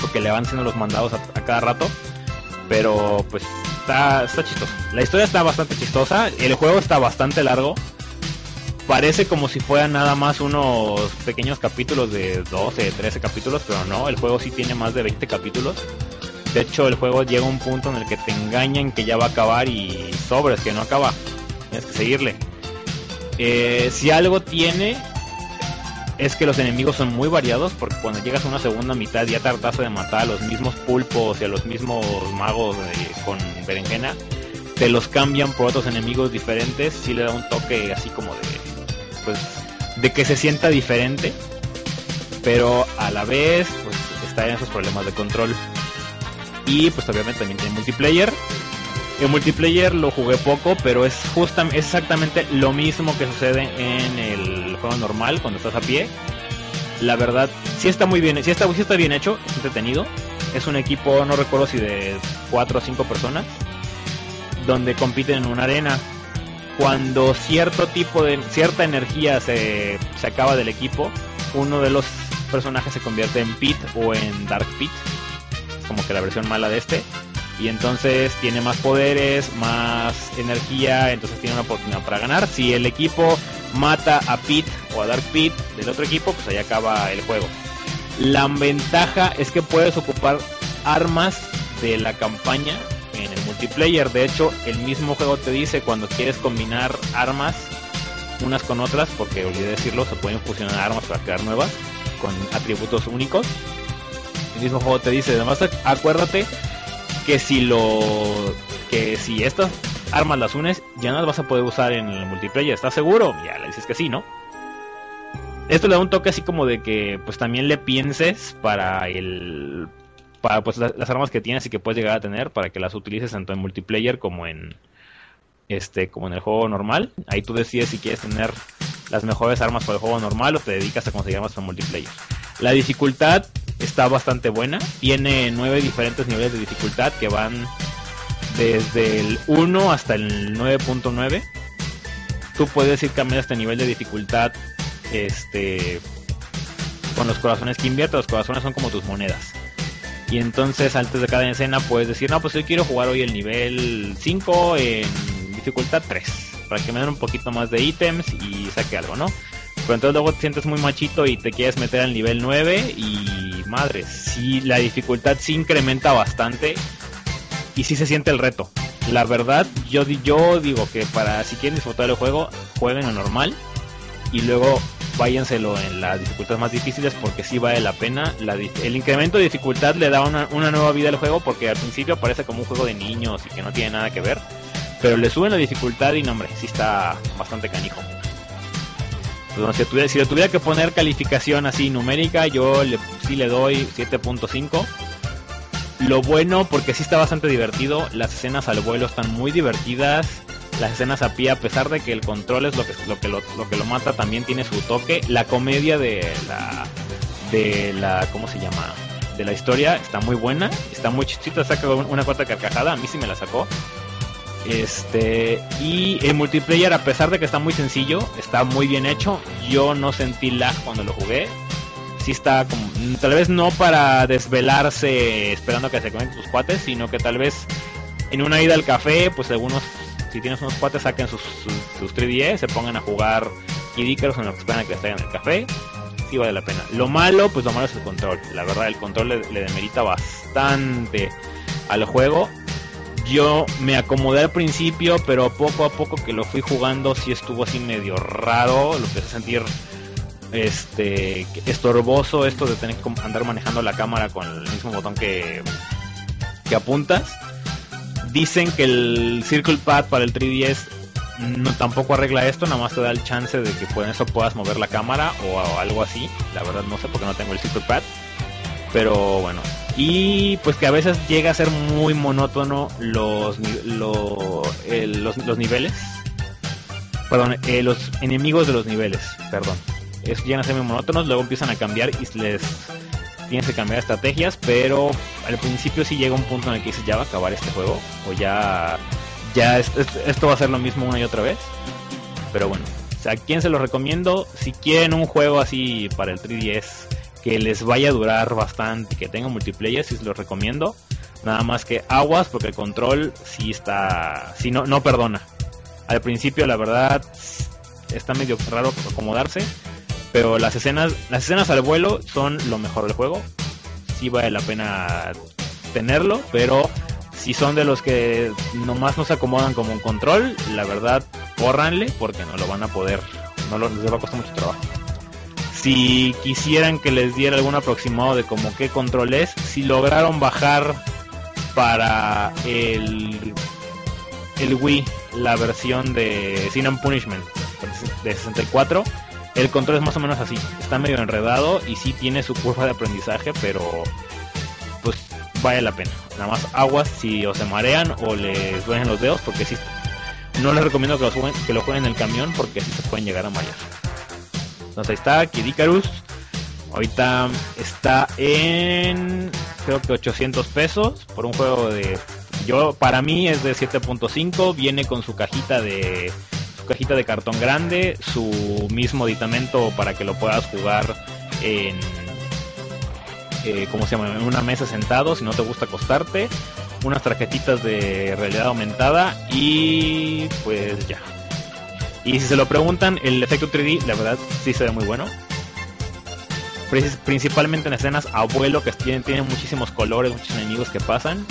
porque le van haciendo los mandados a, cada rato, pero pues está, está chistoso. La historia está bastante chistosa, el juego está bastante largo, parece como si fueran nada más unos pequeños capítulos de 12, 13 capítulos, pero no, el juego sí tiene más de 20 capítulos. De hecho, el juego llega a un punto en el que te engañan que ya va a acabar y sobres que no acaba. Tienes que seguirle. Eh, si algo tiene es que los enemigos son muy variados porque cuando llegas a una segunda mitad ya tardaste de matar a los mismos pulpos y a los mismos magos con berenjena, te los cambian por otros enemigos diferentes, si le da un toque así como de pues de que se sienta diferente, pero a la vez pues está en esos problemas de control. Y pues obviamente también tiene multiplayer, el multiplayer lo jugué poco, pero es justamente exactamente lo mismo que sucede en el juego normal cuando estás a pie. La verdad, sí está muy bien, sí está, sí está bien hecho, es entretenido. Es un equipo, no recuerdo si de 4 o 5 personas, donde compiten en una arena. Cuando cierto tipo de, cierta energía se, se acaba del equipo, uno de los personajes se convierte en Pit o en Dark Pit, como que la versión mala de este y entonces tiene más poderes, más energía, entonces tiene una oportunidad para ganar. Si el equipo mata a Pete o a Dark Pete del otro equipo, pues ahí acaba el juego. La ventaja es que puedes ocupar armas de la campaña en el multiplayer. De hecho, el mismo juego te dice cuando quieres combinar armas unas con otras, porque olvidé decirlo, se pueden fusionar armas para crear nuevas con atributos únicos. El mismo juego te dice, además acuérdate que si lo que si estas armas las unes ya no las vas a poder usar en el multiplayer, ¿estás seguro? Ya le dices que sí, ¿no? Esto le da un toque así como de que pues también le pienses para el para pues las, armas que tienes y que puedes llegar a tener para que las utilices tanto en multiplayer como en este como en el juego normal. Ahí tú decides si quieres tener las mejores armas para el juego normal o te dedicas a conseguir armas para multiplayer. La dificultad está bastante buena. Tiene nueve diferentes niveles de dificultad que van desde el 1 hasta el 9.9. Tú puedes ir cambiando este nivel de dificultad este con los corazones que inviertes. Los corazones son como tus monedas. Y entonces antes de cada escena puedes decir, no, pues yo quiero jugar hoy el nivel 5 en dificultad 3. Para que me den un poquito más de ítems y saque algo, ¿no? Pero entonces luego te sientes muy machito y te quieres meter al nivel 9 y madre, sí, la dificultad sí incrementa bastante y sí se siente el reto. La verdad, yo, yo digo que para si quieren disfrutar el juego, jueguen a normal y luego váyanselo en las dificultades más difíciles porque sí vale la pena. el incremento de dificultad le da una, una, nueva vida al juego porque al principio parece como un juego de niños y que no tiene nada que ver. Pero le suben la dificultad y no, hombre, sí está bastante canijo si, le tuviera que poner calificación así numérica, yo le, sí le doy 7.5. Lo bueno, porque sí está bastante divertido, las escenas al vuelo están muy divertidas. Las escenas a pie, a pesar de que el control es lo que lo, que lo, mata, también tiene su toque. La comedia de la. de la. ¿cómo se llama? De la historia está muy buena, está muy chistita, saca una cuarta carcajada, a mí sí me la sacó. Este, y el multiplayer, a pesar de que está muy sencillo, está muy bien hecho. Yo no sentí lag cuando lo jugué. Sí está como, tal vez no para desvelarse esperando que se conecten tus cuates, sino que tal vez en una ida al café, pues algunos, si tienes unos cuates, saquen sus, sus, 3DS, se pongan a jugar Kid Icarus en lo que esperan a que estén en el café. Sí vale la pena. Lo malo, pues lo malo es el control. La verdad, el control le, demerita bastante al juego yo me acomodé al principio, pero poco a poco que lo fui jugando sí estuvo así medio raro, lo que hace sentir este estorboso esto de tener que andar manejando la cámara con el mismo botón que, que apuntas. Dicen que el Circle Pad para el 3DS no, tampoco arregla esto, nada más te da el chance de que con eso puedas mover la cámara o, algo así. La verdad no sé porque no tengo el super pad. Pero bueno. Y pues que a veces llega a ser muy monótono los, los, los, niveles. Perdón, eh, los enemigos de los niveles, perdón. Es, llegan a ser muy monótonos, luego empiezan a cambiar y les tienes que cambiar estrategias, pero al principio sí llega un punto en el que dices ya va a acabar este juego o ya ya esto va a ser lo mismo una y otra vez. Pero bueno, ¿a quién se lo recomiendo? Si quieren un juego así para el 3DS que les vaya a durar bastante que tenga multiplayer, sí se lo recomiendo. Nada más que aguas porque el control sí está, sí no, no perdona. Al principio la verdad está medio raro acomodarse, pero las escenas, las escenas al vuelo son lo mejor del juego. Sí vale la pena tenerlo, pero si son de los que nomás no se acomodan como un control, la verdad, córranle porque no lo van a poder, no les va a costar mucho trabajo. Si quisieran que les diera algún aproximado de como qué control es, si lograron bajar para el, el Wii la versión de Sin and Punishment de 64, el control es más o menos así. Está medio enredado y sí tiene su curva de aprendizaje, pero pues vale la pena. Nada más aguas si o se marean o les duelen los dedos, porque si no les recomiendo que lo, jueguen, que lo jueguen en el camión porque si se pueden llegar a marear. Entonces ahí está, Kid Icarus. Ahorita está en creo que 800 pesos por un juego de yo para mí es de 7.5, viene con su cajita de cajita de cartón grande, su mismo aditamento para que lo puedas jugar en eh, ¿cómo se llama? En una mesa sentado, si no te gusta acostarte, unas tarjetitas de realidad aumentada y pues ya. Y si se lo preguntan, el efecto 3D, la verdad, sí se ve muy bueno. Principalmente en escenas abuelo que tienen, tienen muchísimos colores, muchos enemigos que pasan.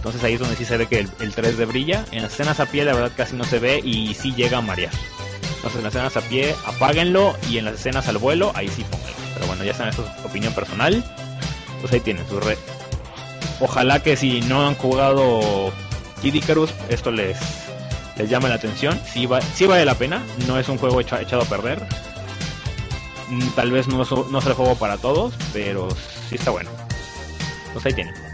Entonces ahí es donde sí se ve que el, 3D brilla. En las escenas a pie la verdad casi no se ve y sí llega a marear. Entonces en las escenas a pie apáguenlo y en las escenas al vuelo ahí sí pónganlo. Pero bueno, ya saben, eso es opinión personal pues ahí tienen su red. Ojalá que si no han jugado Kid Icarus, esto les, les llame la atención. Si va, vale la pena, no es un juego echado a perder. Mm, tal vez no, no es el juego para todos, pero sí está bueno. Pues ahí tienen.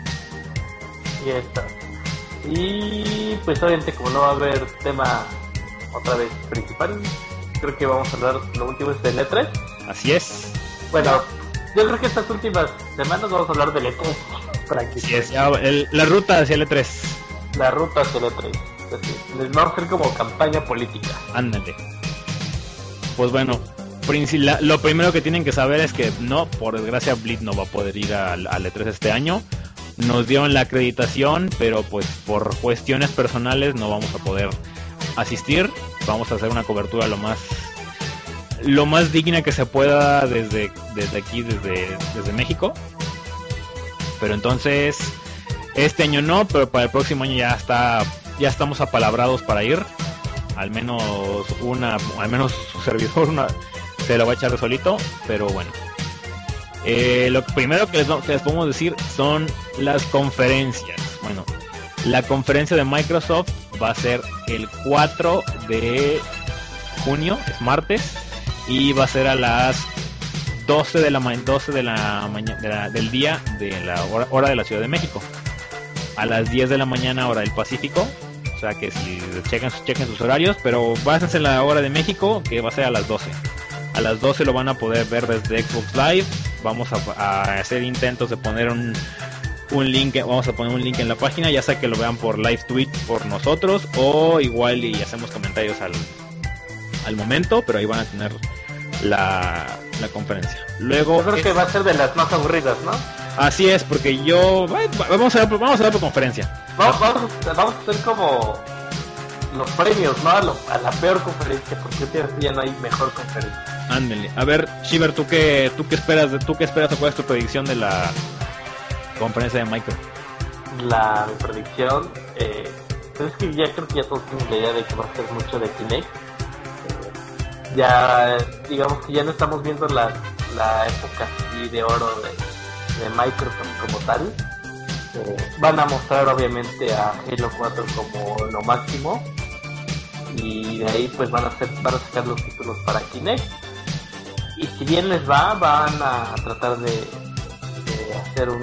Y pues obviamente como no va a haber tema otra vez principal, creo que vamos a hablar lo último es de E3. Así es. Bueno, yo creo que estas últimas semanas vamos a hablar del E3. Sí, es, la ruta hacia el E3. La ruta hacia el E3. les vamos a hacer como campaña política. Ándale. Pues bueno, lo primero que tienen que saber es que no, por desgracia Blitz no va a poder ir al, al E3 este año. Nos dieron la acreditación, pero pues por cuestiones personales no vamos a poder asistir. Vamos a hacer una cobertura lo más lo más digna que se pueda desde, desde aquí, desde, desde México. Pero entonces, este año no, pero para el próximo año ya está, ya estamos apalabrados para ir. Al menos una, al menos su servidor una, se lo va a echar solito, pero bueno. Eh, lo primero que les, podemos decir son las conferencias. Bueno, la conferencia de Microsoft va a ser el 4 de junio, es martes, y va a ser a las 12 de la, 12 de la mañana del día de la hora, de la Ciudad de México. A las 10 de la mañana hora del Pacífico. O sea que si chequen, chequen sus horarios, pero básense en la hora de México, que va a ser a las 12. A las 12 lo van a poder ver desde Xbox Live. Vamos a, hacer intentos de poner un, un link, vamos a poner un link en la página, ya sea que lo vean por live tweet por nosotros o igual y hacemos comentarios al, al momento, pero ahí van a tener la, la conferencia. Luego creo que va a ser de las más aburridas, ¿no? Así es, porque yo vamos a ver, vamos a ver por conferencia. Vamos, vamos, a hacer como los premios, ¿no? A, la peor conferencia, porque ya no hay mejor conferencia. Ándale. A ver, Shiver, ¿tú qué, tú qué esperas tú qué esperas o cuál es tu predicción de la conferencia de Micro? La predicción, eh, es que ya creo que ya todos tienen la idea de que va a ser mucho de Kinect ya digamos que ya no estamos viendo la, la época de oro de, de, Microsoft como tal. Eh, van a mostrar obviamente a Halo 4 como lo máximo. y de ahí pues van a hacer van a sacar los títulos para Kinect y si bien les va van a tratar de, hacer un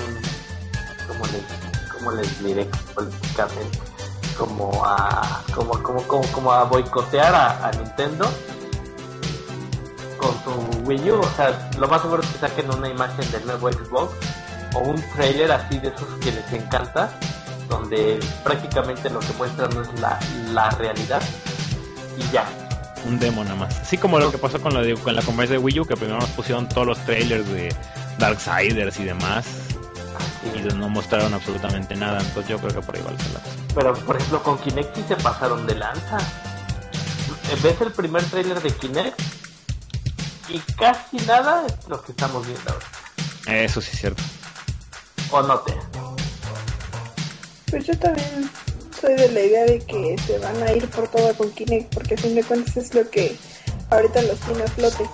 como les como les diré políticamente como a como como como, como a boicotear a, Nintendo con su Wii U, o sea, lo más seguro es que saquen una imagen del nuevo Xbox o un trailer así de esos que les encanta, donde prácticamente lo que muestran es la, la realidad y ya. Un demo nada más. Así como lo que pasó con, lo de, con la conversa de Wii U, que primero nos pusieron todos los trailers de Darksiders y demás, y no mostraron absolutamente nada, entonces yo creo que por ahí va la cosa. Pero por ejemplo con Kinect sí se pasaron de lanza. Ves el primer trailer de Kinect y casi nada es lo que estamos viendo ahora. Eso sí es cierto. O no te. Pues yo también soy de la idea de que se van a ir por todo con Kinect, porque a fin de cuentas es lo que ahorita los tiene a flote.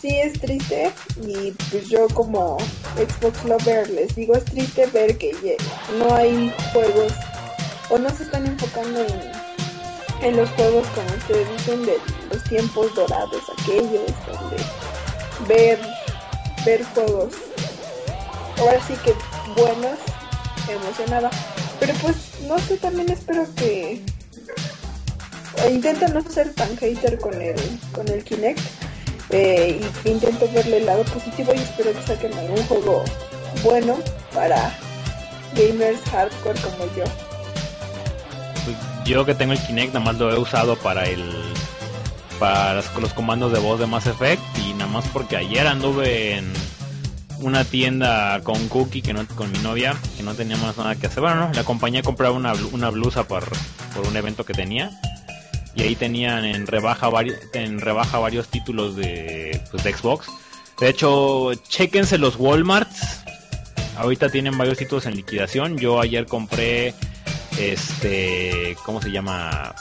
Sí es triste y pues yo como Xbox Lover les digo es triste ver que no hay juegos o no se están enfocando en, en los juegos como ustedes dicen de los tiempos dorados aquellos donde ver ver juegos ahora sí que buenos emocionaba pero pues no sé también espero que intento no ser tan hater con el con el Kinect eh, y intento verle el lado positivo y espero que saquen algún juego bueno para gamers hardcore como yo. Pues yo que tengo el Kinect nada más lo he usado para el para los comandos de voz de Mass Effect y nada más porque ayer anduve en una tienda con Cookie que no con mi novia que no teníamos nada que hacer. Bueno no la acompañé a comprar una, una blusa por, por un evento que tenía. Y ahí tenían en rebaja varios en rebaja varios títulos de pues, de Xbox. De hecho chequense los Walmarts. Ahorita tienen varios títulos en liquidación. Yo ayer compré este cómo se llama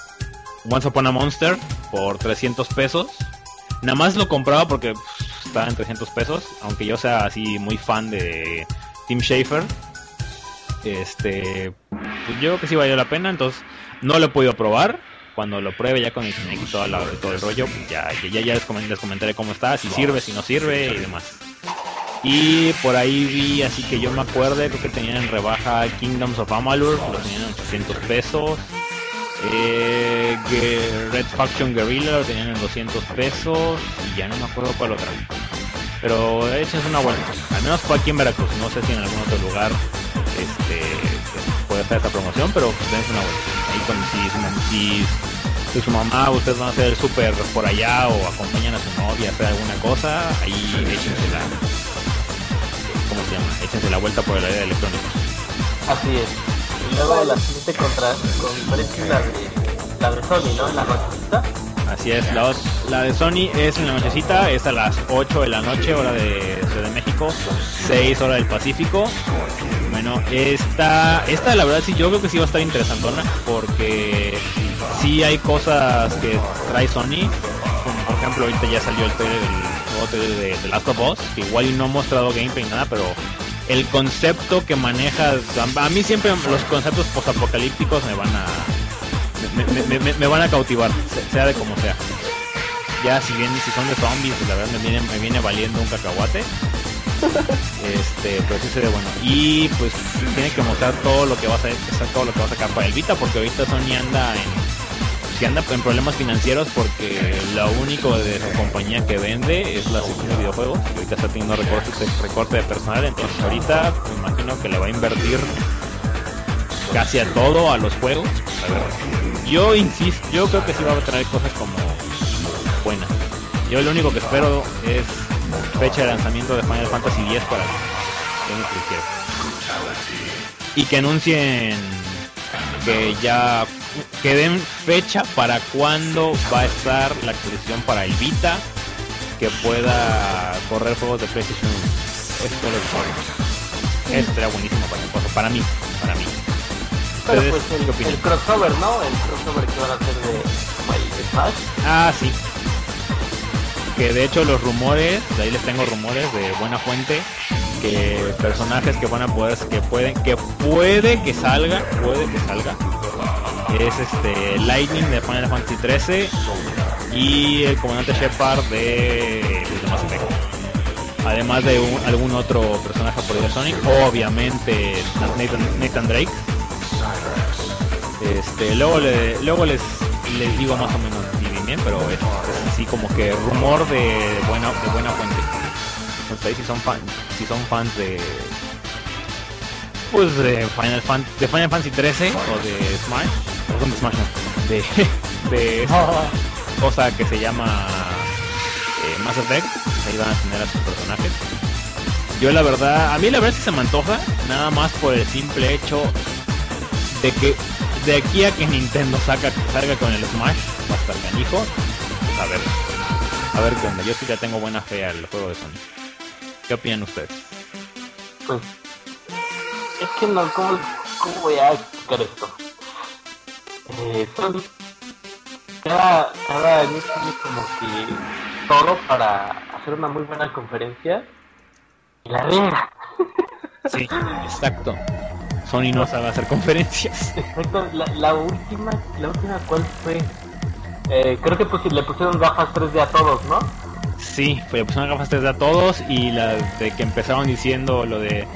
Once Upon a Monster por 300 pesos. Nada más lo compraba porque en 300 pesos aunque yo sea así muy fan de Tim Schafer este pues, yo creo que sí valió la pena entonces no lo he podido probar cuando lo pruebe ya con el Kinect y toda la- todo el rollo pues, ya ya, ya les comentaré cómo está si sirve si no sirve y demás y por ahí vi, así que yo me acuerdo, creo que tenían en rebaja Kingdoms of Amalur, lo tenían en 800 pesos. Eh, Red Faction Guerrilla lo tenían en 200 pesos. Y ya no me acuerdo cuál otra. Pero échense una vuelta. Al menos fue aquí en Veracruz. No sé si en algún otro lugar este, puede estar esta promoción, pero pues dense una vuelta. Ahí con, si, si, su mamá ustedes van a el súper por allá o acompañan a su novia a hacer alguna cosa, ahí échense la, ¿cómo se llama? Échense la vuelta por el área de electrónicos. Así es. Luego la siguiente contra conferencia la de, de Sony, ¿no? La nochecita. Así es, la, la de Sony es en la nochecita, es a las 8 de la noche, hora de de México, 6 hora del Pacífico. Bueno, esta, esta la verdad sí, yo creo que sí va a estar interesantona, porque sí hay cosas que trae Sony, como por ejemplo ahorita ya salió el trailer nuevo trailer de The Last of Us, que igual no ha mostrado gameplay nada, pero el concepto que manejas, a, mí siempre los conceptos postapocalípticos me van a me, me- me- me van a cautivar, se- sea de como sea. Ya si bien si son de zombies, pues la verdad me viene, me viene valiendo un cacahuate. [LAUGHS] Este, pero sí se ve bueno. Y pues tiene que mostrar todo lo que va a todo lo que va a sacar para el Vita, porque ahorita Sony anda en si anda en problemas financieros porque lo único de su compañía que vende es la sección de videojuegos y ahorita está teniendo recorte de personal entonces ahorita me imagino que le va a invertir casi a todo a los juegos. A ver, yo insisto yo creo que sí va a traer cosas como buenas. Yo lo único que espero es fecha de lanzamiento de Final Fantasy X para el que y que anuncien que ya que den fecha para cuándo va a estar la actualización para el Vita que pueda correr juegos de PlayStation 1. Esto es lo. Esto sería buenísimo para, mi- para mí, para mí. Pero ¿Ustedes pues qué el, opinan? el crossover, ¿no? El crossover que van a hacer de el Smash. Ah, sí. Que de hecho los rumores, de ahí les tengo rumores de buena fuente, que personajes que van a poder, que pueden, que puede que salga, puede que salga, es este Lightning de Final Fantasy 13 y el comandante Shepard de, de Mass. Además de algún otro personaje por de Sonic, obviamente Nathan, Drake. Este, luego luego les, les digo más o menos bien, pero es, así como que rumor de buena de buena fuente. Entonces si son fans, si son fans de pues de Final Fan de Final Fantasy 13 o de Smash, perdón, de Smash no, de [LAUGHS] de [LAUGHS] cosa que se llama eh, Mass Effect, ahí van a tener a sus personajes. Yo la verdad, a mí la verdad sí se me antoja, nada más por el simple hecho de que de aquí a que Nintendo saca, salga con el Smash, va a estar canijo, pues a ver, a ver qué onda. Yo sí ya tengo buena fe al juego de Sony. ¿Qué opinan ustedes? Pues es que no, ¿cómo, cómo voy a explicar esto? Eh, son cada, cada año tiene como que todo para hacer una muy buena conferencia y la riega. [LAUGHS] Sí, exacto. Sony no sabe hacer conferencias. Exacto, la, la última, la última cuál fue, eh, creo que pues, le pusieron gafas 3D a todos, ¿no? Sí, fue le pusieron gafas 3D a todos y la de que empezaron diciendo lo de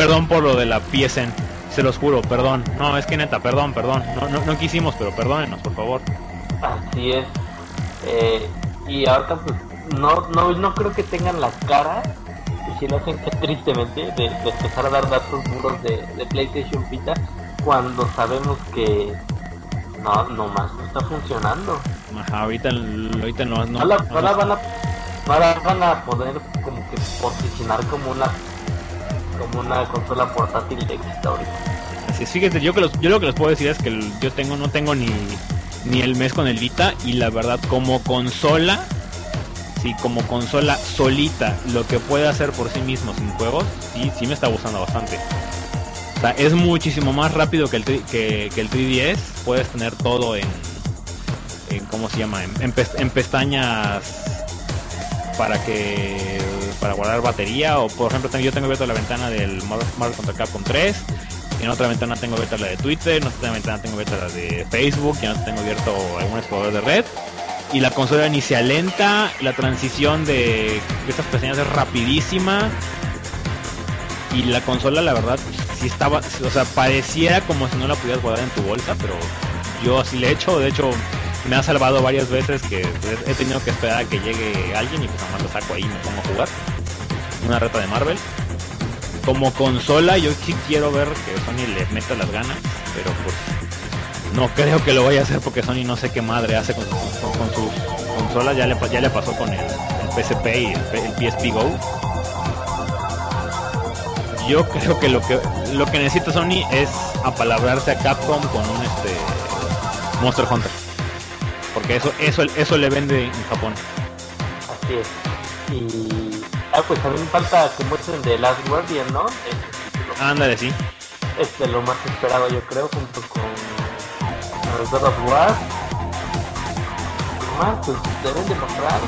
perdón por lo de la PSN. Se los juro, perdón. No, es que neta, perdón, perdón. No, no, no quisimos, pero perdónenos, por favor. Así es. Eh, y ahorita pues no, no, no creo que tengan la cara, y si lo hacen que tristemente, de, de empezar a dar datos duros de, de PlayStation Vita cuando sabemos que no, nomás no está funcionando. Ajá, ahorita, ahorita no, no, ahora, no- ahora van a, ahora van a poder como que posicionar como una como una consola portátil de ahorita. Así es, yo que los- yo lo que les puedo decir es que yo tengo no tengo ni ni el mes con el Vita y la verdad como consola sí como consola solita lo que puede hacer por sí mismo sin juegos sí sí me está gustando bastante o sea, es muchísimo más rápido que el tri- que, el 3DS puedes tener todo en en cómo se llama en, en en pestañas para que para guardar batería o por ejemplo yo tengo abierta la ventana del Marvel contra Capcom 3 en otra ventana tengo abierta la de Twitter, en otra ventana tengo abierta la de Facebook, y en otra tengo abierto algún explorador de red. Y la consola ni se alenta, la transición de estas pestañas es rapidísima. Y la consola, la verdad, sí estaba, o sea, pareciera como si no la pudieras guardar en tu bolsa, pero yo así le he hecho. De hecho, me ha salvado varias veces que he tenido que esperar a que llegue alguien y pues nada más lo saco ahí y me pongo jugar. Una reta de Marvel como consola yo sí quiero ver que Sony le meta las ganas, pero pues no creo que lo vaya a hacer porque Sony no sé qué madre hace con, con, con sus consolas, ya le, ya le pasó con el, el PSP y el, el PSP Go. Yo creo que lo que lo que necesita Sony es apalabrarse a Capcom con un este Monster Hunter. Porque eso eso eso le vende en Japón. Así es. Y ah, pues también falta que muestren de Last Guardian, ¿no? Este. Ándale, sí. Es de lo más esperado, yo creo, junto con con God of War. Más, pues deben de mostrar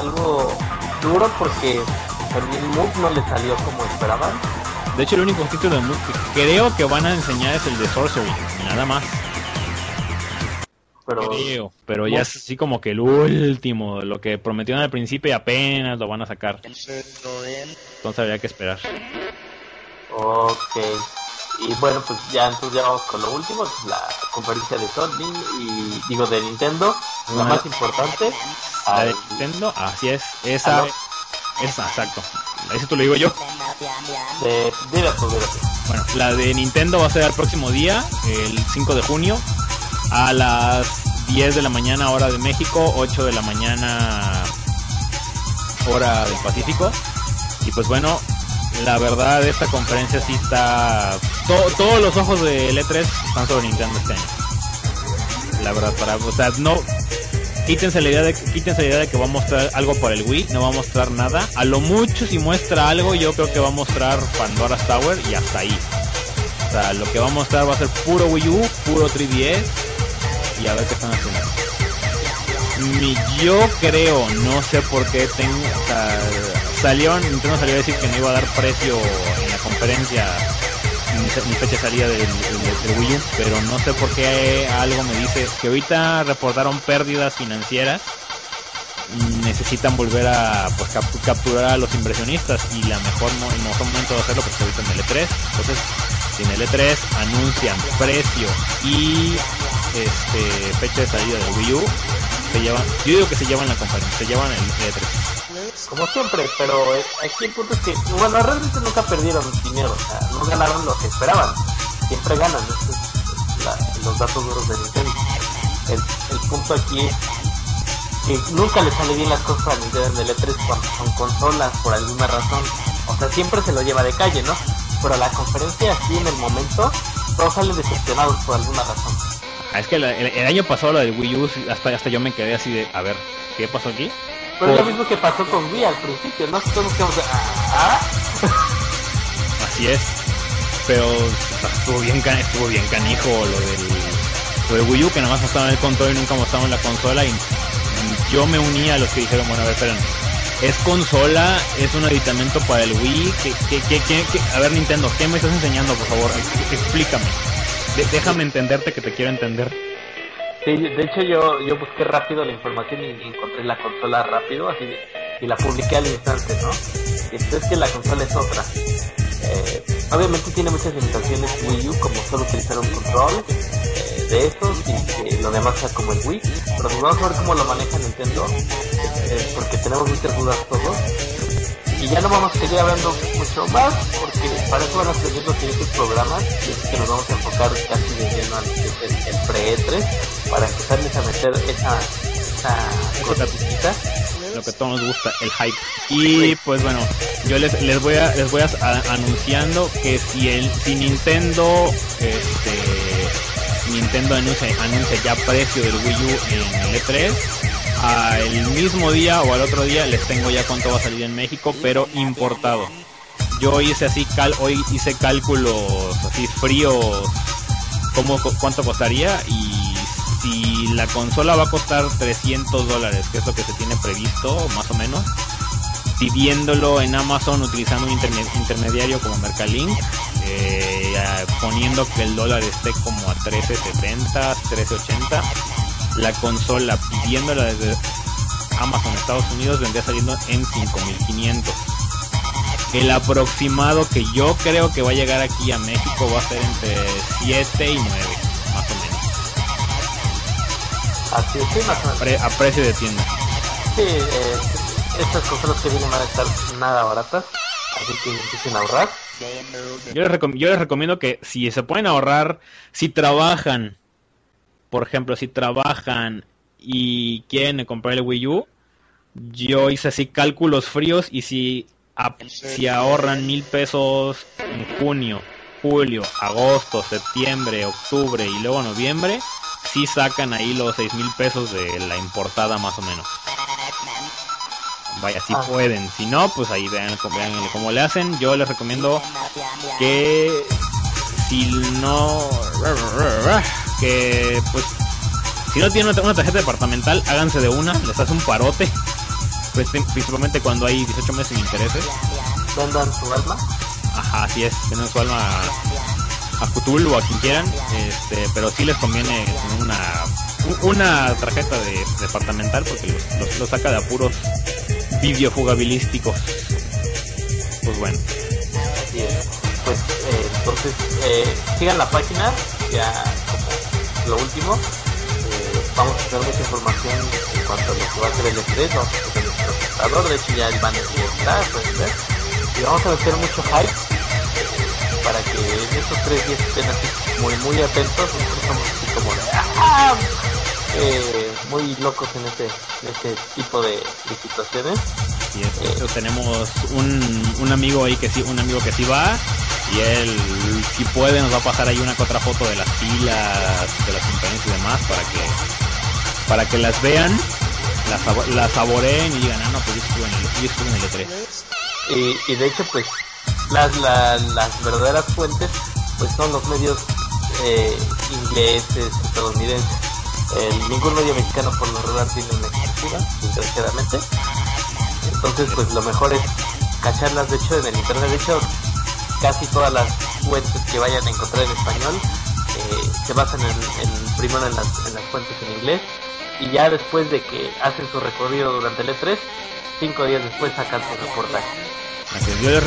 algo, duro porque también Moog no le salió como esperaban. De hecho, el único título de Moog que creo que van a enseñar es el de Sorcery, nada más. Pero Creo, pero ya es así como que el último, lo que prometieron al principio y apenas lo van a sacar. Entonces habría que esperar. Ok. Y bueno, pues ya entonces ya vamos con lo último, pues la conferencia de Sony y digo de Nintendo, la más importante. La de Nintendo, así es, esa, Aló. esa, exacto. Eso te lo digo yo. de, dile. Bueno, la de Nintendo va a ser el próximo día, el 5 de junio, a las 10 de la mañana hora de México, 8 de la mañana hora del Pacífico. Y pues bueno, la verdad esta conferencia sí está... to- todos los ojos de E3 están sobre Nintendo este año. La verdad, para... O sea, no... Quítense la idea de quítense la idea de que va a mostrar algo por el Wii, no va a mostrar nada. A lo mucho si muestra algo, yo creo que va a mostrar Pandora's Tower y hasta ahí. O sea, lo que va a mostrar va a ser puro Wii U, puro 3DS y a ver qué están haciendo. Mi, yo creo, no sé por qué tengo, o sea, salió, Nintendo salió a decir que no iba a dar precio en la conferencia ni, fecha salida del, Wii U, pero no sé por qué algo me dice que ahorita reportaron pérdidas financieras necesitan volver a pues, capturar a los inversionistas y la mejor el mejor momento de hacerlo pues ahorita en el E3 entonces en el E3 anuncian precio y este fecha de salida del Wii U. Se llevan yo digo que se llevan la conferencia se llevan el E3 como siempre pero aquí el punto es que bueno realmente nunca perdieron dinero o sea, no ganaron lo que esperaban. Siempre ganan los datos duros de Nintendo. El, el punto aquí es que nunca le sale bien las cosas a Nintendo en el E3 cuando son consolas por alguna razón. O sea, siempre se lo lleva de calle, ¿no? Pero la conferencia así en el momento, todos salen decepcionados por alguna razón. Ah, es que el, año pasado la del Wii U, hasta, hasta yo me quedé así de, a ver, ¿qué pasó aquí? Pero es lo mismo que pasó con Wii al principio, ¿no? Todos quedamos de, ¿ah? [LAUGHS] Así es. Pero estuvo bien, estuvo bien canijo lo del, lo del Wii U, que nada más mostraban el control y nunca mostraban la consola y yo me uní a los que dijeron, bueno, a ver, esperen, es consola, es un aditamento para el Wii, que, a ver Nintendo, ¿qué me estás enseñando, por favor? Explícame. déjame entenderte que te quiero entender. Sí, de hecho yo, yo busqué rápido la información y encontré la consola rápido, así y la publiqué al instante, ¿no? Y entonces que la consola es otra. Eh, obviamente tiene muchas limitaciones Wii U, como solo utilizar un control, de estos y que lo demás sea como el Wii. Pero pues vamos a ver cómo lo maneja Nintendo, eh, porque tenemos muchas dudas todos. Y ya no vamos a seguir hablando mucho más, porque para eso van a seguir los siguientes programas, y es que nos vamos a enfocar casi de lleno al el, pre-E3, para empezarles a meter esa, esa lo que todos nos gusta, el hype. Y pues bueno, yo les, les voy a les voy a, anunciando que si el si Nintendo este Nintendo anuncia, ya precio del Wii U en el E3. el mismo día o al otro día les tengo ya cuánto va a salir en México, pero importado. Yo hice así, cal, hoy hice cálculos así fríos, como cuánto costaría y si la consola va a costar 300 dólares, que es lo que se tiene previsto, más o menos, pidiéndolo en Amazon utilizando un intermediario como Mercalink, eh, poniendo que el dólar esté como a 13.70, 13.80, la consola pidiéndola desde Amazon Estados Unidos vendría saliendo en 5.500. El aproximado que yo creo que va a llegar aquí a México va a ser entre 7 y 9, más o menos. A, precio de tienda. Sí, eh, estas consolas que vienen van a estar nada baratas, así que empiecen a ahorrar. Yo les, recomiendo que si se pueden ahorrar, si trabajan, por ejemplo, si trabajan y quieren comprar el Wii U, yo hice así cálculos fríos y si, si ahorran mil pesos en junio, julio, agosto, septiembre, octubre y luego noviembre, si sacan ahí los seis mil pesos de la importada más o menos. Vaya, si ah. pueden. Si no, pues ahí vean, vean cómo le hacen. Yo les recomiendo que si no... Que pues... Si no tienen una, tarjeta departamental, háganse de una, les hace un parote. Pues, principalmente cuando hay 18 meses sin intereses. ¿Vendan su alma? Ajá, así es, tienen su alma a Cthulhu o a quien quieran, este, pero sí les conviene una una tarjeta de departamental porque los, saca de apuros videojugabilísticos. Pues bueno. Pues eh, entonces eh, sigan la página, ya como lo último. Eh, vamos a tener mucha información en cuanto a lo que va a ser el E3, vamos a tener el presentador, de hecho ya el banner ya está. Y vamos a meter mucho hype para que en estos tres días estén así muy muy atentos, nosotros somos así como ¡Ah! Eh, muy locos en este, este tipo de, situaciones. Y eso, tenemos un, un amigo ahí que sí, un amigo que sí va y él si puede nos va a pasar ahí una que otra foto de las filas, de las conferencias y demás para que para que las vean, las, las saboreen y digan, ah no, pues yo estuve en el, yo estuve en el E3. Y, y de hecho pues las, las verdaderas fuentes pues son los medios eh, ingleses, estadounidenses el, ningún medio mexicano por lo regular tiene una exclusiva, desgraciadamente. Entonces, pues lo mejor es cacharlas, de hecho, en el internet. De hecho, casi todas las fuentes que vayan a encontrar en español eh, se basan en, en primero en las, en las fuentes en inglés y ya después de que hacen su recorrido durante el E3, cinco días después sacan su reportaje. Yo les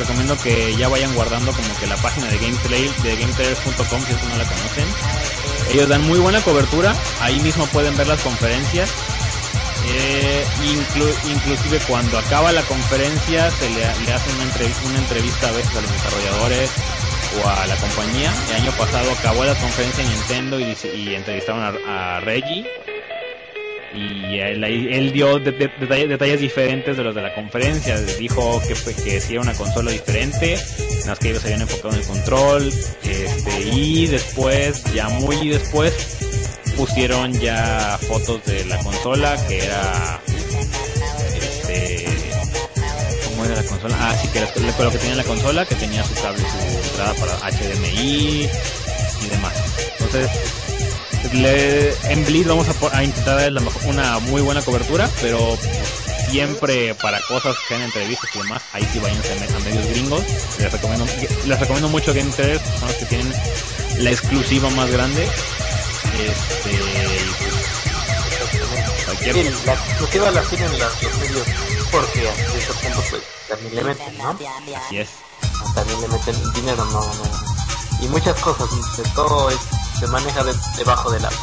recomiendo que ya vayan guardando como que la página de gameplay de gameplayers.com si eso no la conocen. Ellos dan muy buena cobertura, ahí mismo pueden ver las conferencias. Eh, inclusive cuando acaba la conferencia se le, hace una, una entrevista a veces a los desarrolladores o a la compañía. El año pasado acabó la conferencia en Nintendo y, entrevistaron a Reggie y él, dio detalles, diferentes de los de la conferencia. Dijo que, que si era una consola diferente, en las que ellos habían enfocado en el control. Este, y después, ya muy después, pusieron ya fotos de la consola que era. Este, ¿Cómo era la consola? Ah, sí, que lo que tenía la consola, que tenía su cable, su entrada para HDMI y demás. Entonces, en Bleed vamos a, intentar dar una muy buena cobertura, pero siempre para cosas que sean entrevistas y demás, ahí sí vayan a medios gringos. Les recomiendo, les recomiendo mucho Game 3, son los que tienen la exclusiva más grande. Este, cualquier... la exclusiva la tienen los medios porque a ese punto pues también le meten, ¿no? Así es. También le meten dinero, no, no. Y muchas cosas, de todo es se maneja debajo del agua.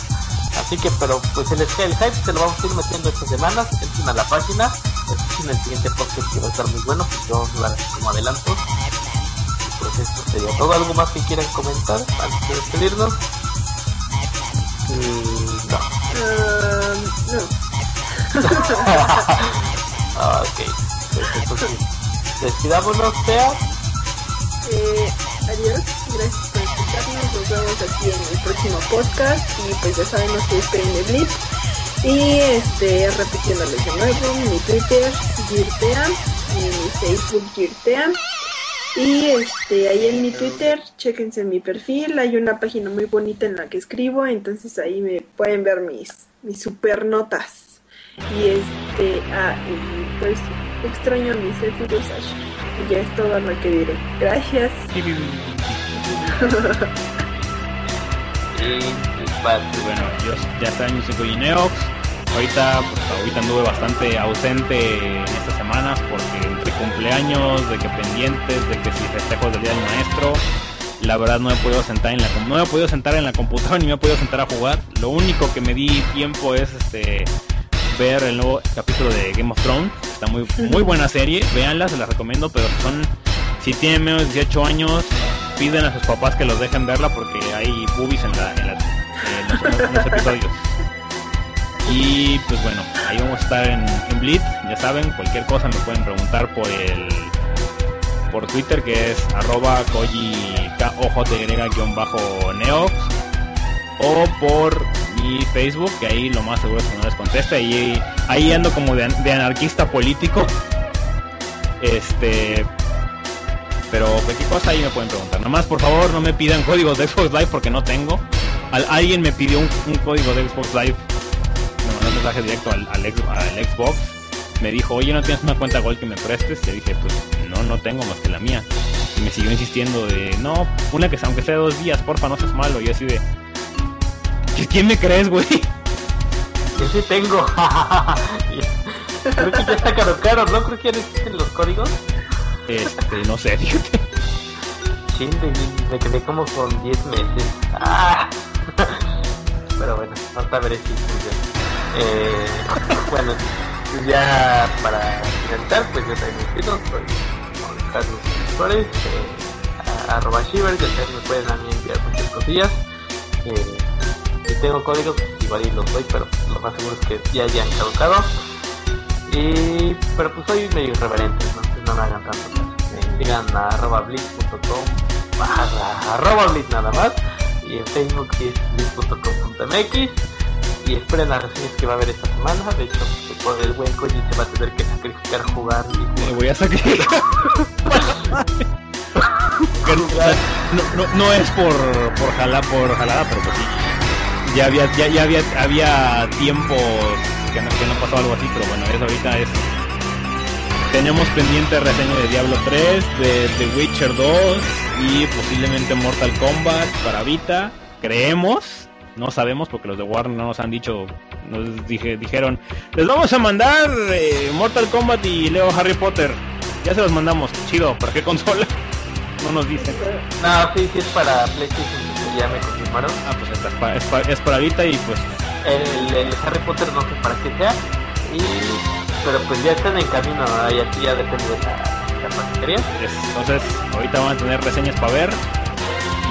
Así que, pero pues el, el hype se lo vamos a ir metiendo estas semanas, encima la página, en el siguiente podcast que va a estar muy bueno, pues yo como adelanto. Pues esto sería todo. ¿Algo más que quieran comentar antes de despedirnos? Mm, no. Uh, [LAUGHS] no. ok, pues entonces despidámonos, Sea. Eh, adiós, gracias nos vemos aquí en el próximo podcast y pues ya saben que esperen de Blitz. Y este, repitiéndoles de nuevo, mi Twitter, Girtea, y mi Facebook, Girtea. Y este, ahí en mi Twitter, chequense mi perfil, hay una página muy bonita en la que escribo, entonces ahí me pueden ver mis, mis super notas. Y este, ah, pues extraño a mis Y ya es todo lo que diré. Gracias. Bueno, yo ya saben, yo soy Neox. Ahorita, pues, ahorita anduve bastante ausente en estas semanas porque entre cumpleaños, de que pendientes, de que si festejos del día del maestro, la verdad no he podido sentar en la no he podido sentar en la computadora [LAUGHS] ni me he podido sentar a jugar. Lo único que me di tiempo es este ver el nuevo capítulo de Game of Thrones. Está muy muy buena serie, véanla, se la recomiendo, pero son si tienen menos de 18 años, piden a sus papás que los dejen verla porque hay boobies en, la, en, los, episodios. Y pues bueno, ahí vamos a estar en, en Bleed, ya saben, cualquier cosa me pueden preguntar por el por Twitter que es arroba koji neox o por mi Facebook que ahí lo más seguro es que no les conteste y ahí ando como de anarquista político este pero cualquier cosa ahí me pueden preguntar. Nomás por favor no me pidan [LAUGHS] códigos de Xbox Live porque no tengo. alguien me pidió un, código de Xbox Live. Me mandó un mensaje directo al, Xbox. Me dijo, oye, ¿no tienes una cuenta Gold que me prestes? Y dije, pues no, no tengo más que la mía. Y me siguió insistiendo de, no, una que aunque sea dos días, porfa, no seas malo. Y así de, ¿quién me crees, güey? Yo sí tengo. [LAUGHS] Creo que ya está caro caro, ¿no? Creo que ya no existen los códigos. Este, no sé, [LAUGHS] fíjate. Sí, me, quedé como con 10 meses. Ah. [LAUGHS] Pero bueno, hasta ver si eh, [LAUGHS] Bueno, pues ya para finalizar, pues yo también me pido, soy Carlos Flores, eh, arroba Shiver, ya saben, me pueden a mí enviar muchas cosillas. Eh, tengo códigos, pues igual y los doy, pero lo más seguro es que ya hayan caducado. Y, pero pues soy medio irreverente, entonces no me hagan tanto caso. sigan a arroba blitz.com arroba blitz nada más. Y en Facebook es blitz.com.mx. Y esperen las reseñas que va a haber esta semana. De hecho, por el buen Koji se va a tener que sacrificar jugar. Me voy a sacrificar. [LAUGHS] no, no, no, es por, por, jala, por jalada, pero pues sí. Ya había, ya, ya había, había tiempo que no, pasó algo así, pero bueno, eso ahorita es tenemos pendiente reseña de Diablo 3, de The Witcher 2 y posiblemente Mortal Kombat para Vita. Creemos, no sabemos porque los de Warner no nos han dicho, nos dije, dijeron, les vamos a mandar eh, Mortal Kombat y Leo Harry Potter. Ya se los mandamos, chido, ¿para qué consola? [LAUGHS] No nos dicen. No, sí, sí es para PlayStation, ya me confirmaron. Ah, pues es para, es para, es para Vita y pues El, el Harry Potter no sé para qué sea. Y, pero pues ya están en camino, ¿no? y así ya depende de la, la paquetería. es- entonces ahorita van a tener reseñas para ver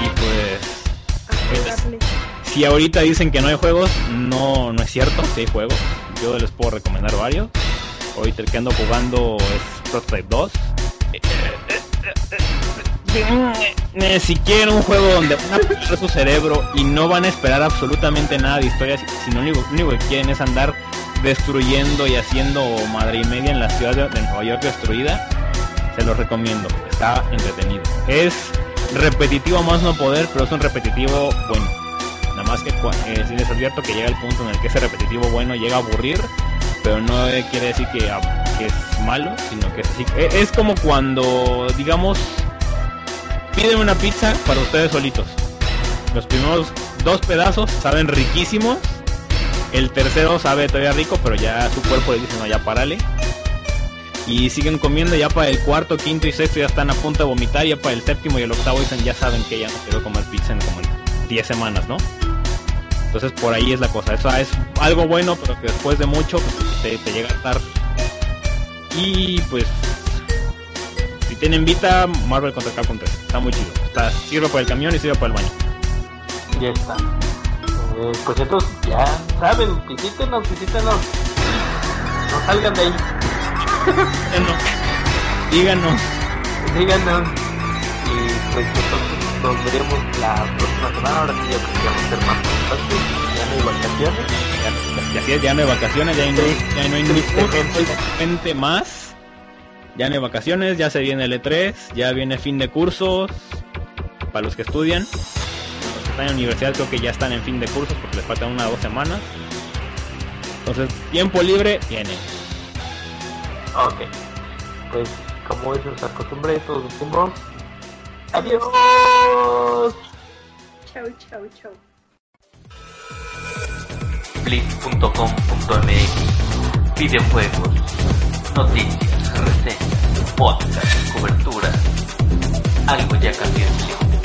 y pues Agradable. Si ahorita dicen que no hay juegos, no, no es cierto, sí hay juegos. Yo les puedo recomendar varios. Ahorita el que ando jugando es Prototype 2. Eh, eh, Si quieren un juego donde van a perder su cerebro y no van a esperar absolutamente nada de historias, sino lo único, lo único que quieren es andar destruyendo y haciendo madre y media en la ciudad de, Nueva York destruida, se los recomiendo. Está entretenido. Es repetitivo más no poder, pero es un repetitivo bueno. Nada más que eh, sí les advierto que llega el punto en el que ese repetitivo bueno llega a aburrir, pero no quiere decir que, es malo, sino que es eh, Es como cuando, digamos, piden una pizza para ustedes solitos. Los primeros dos pedazos saben riquísimos. El tercero sabe todavía rico, pero ya su cuerpo le dice, no, ya párale. Y siguen comiendo, ya para el cuarto, quinto y sexto ya están a punto de vomitar, ya para el séptimo y el octavo dicen, ya saben que ya no quiero comer pizza en como en 10 semanas, ¿no? Entonces por ahí es la cosa. Eso es algo bueno, pero que después de mucho pues, te, te llega a estar. Y pues, si tienen Vita, Marvel contra Capcom 3. Está muy chido. Está, sirve para el camión y sirve para el baño. Ya está. Eh, pues entonces, ya saben, visítenos, visítenos. No salgan de ahí, Díganos. Díganos. díganos. Y pues nosotros nos veremos la próxima semana. Ahora sí, ya que vamos a ser más constantes. Ya no hay vacaciones. Ya, ya, así es, ya no hay vacaciones, ya no hay, ya no hay gente más. Ya no hay vacaciones, ya se viene el E3, ya viene fin de cursos para los que estudian. Están en la universidad creo que ya están en fin de cursos porque les faltan una o dos semanas. Entonces, tiempo libre tienen. Ok. Pues como es nuestra costumbre, todos decimos. Adiós. Chau, chau, chau. blitz.com.mx Videojuegos, noticias, reseñas, podcast, cobertura. Algo ya cambió en.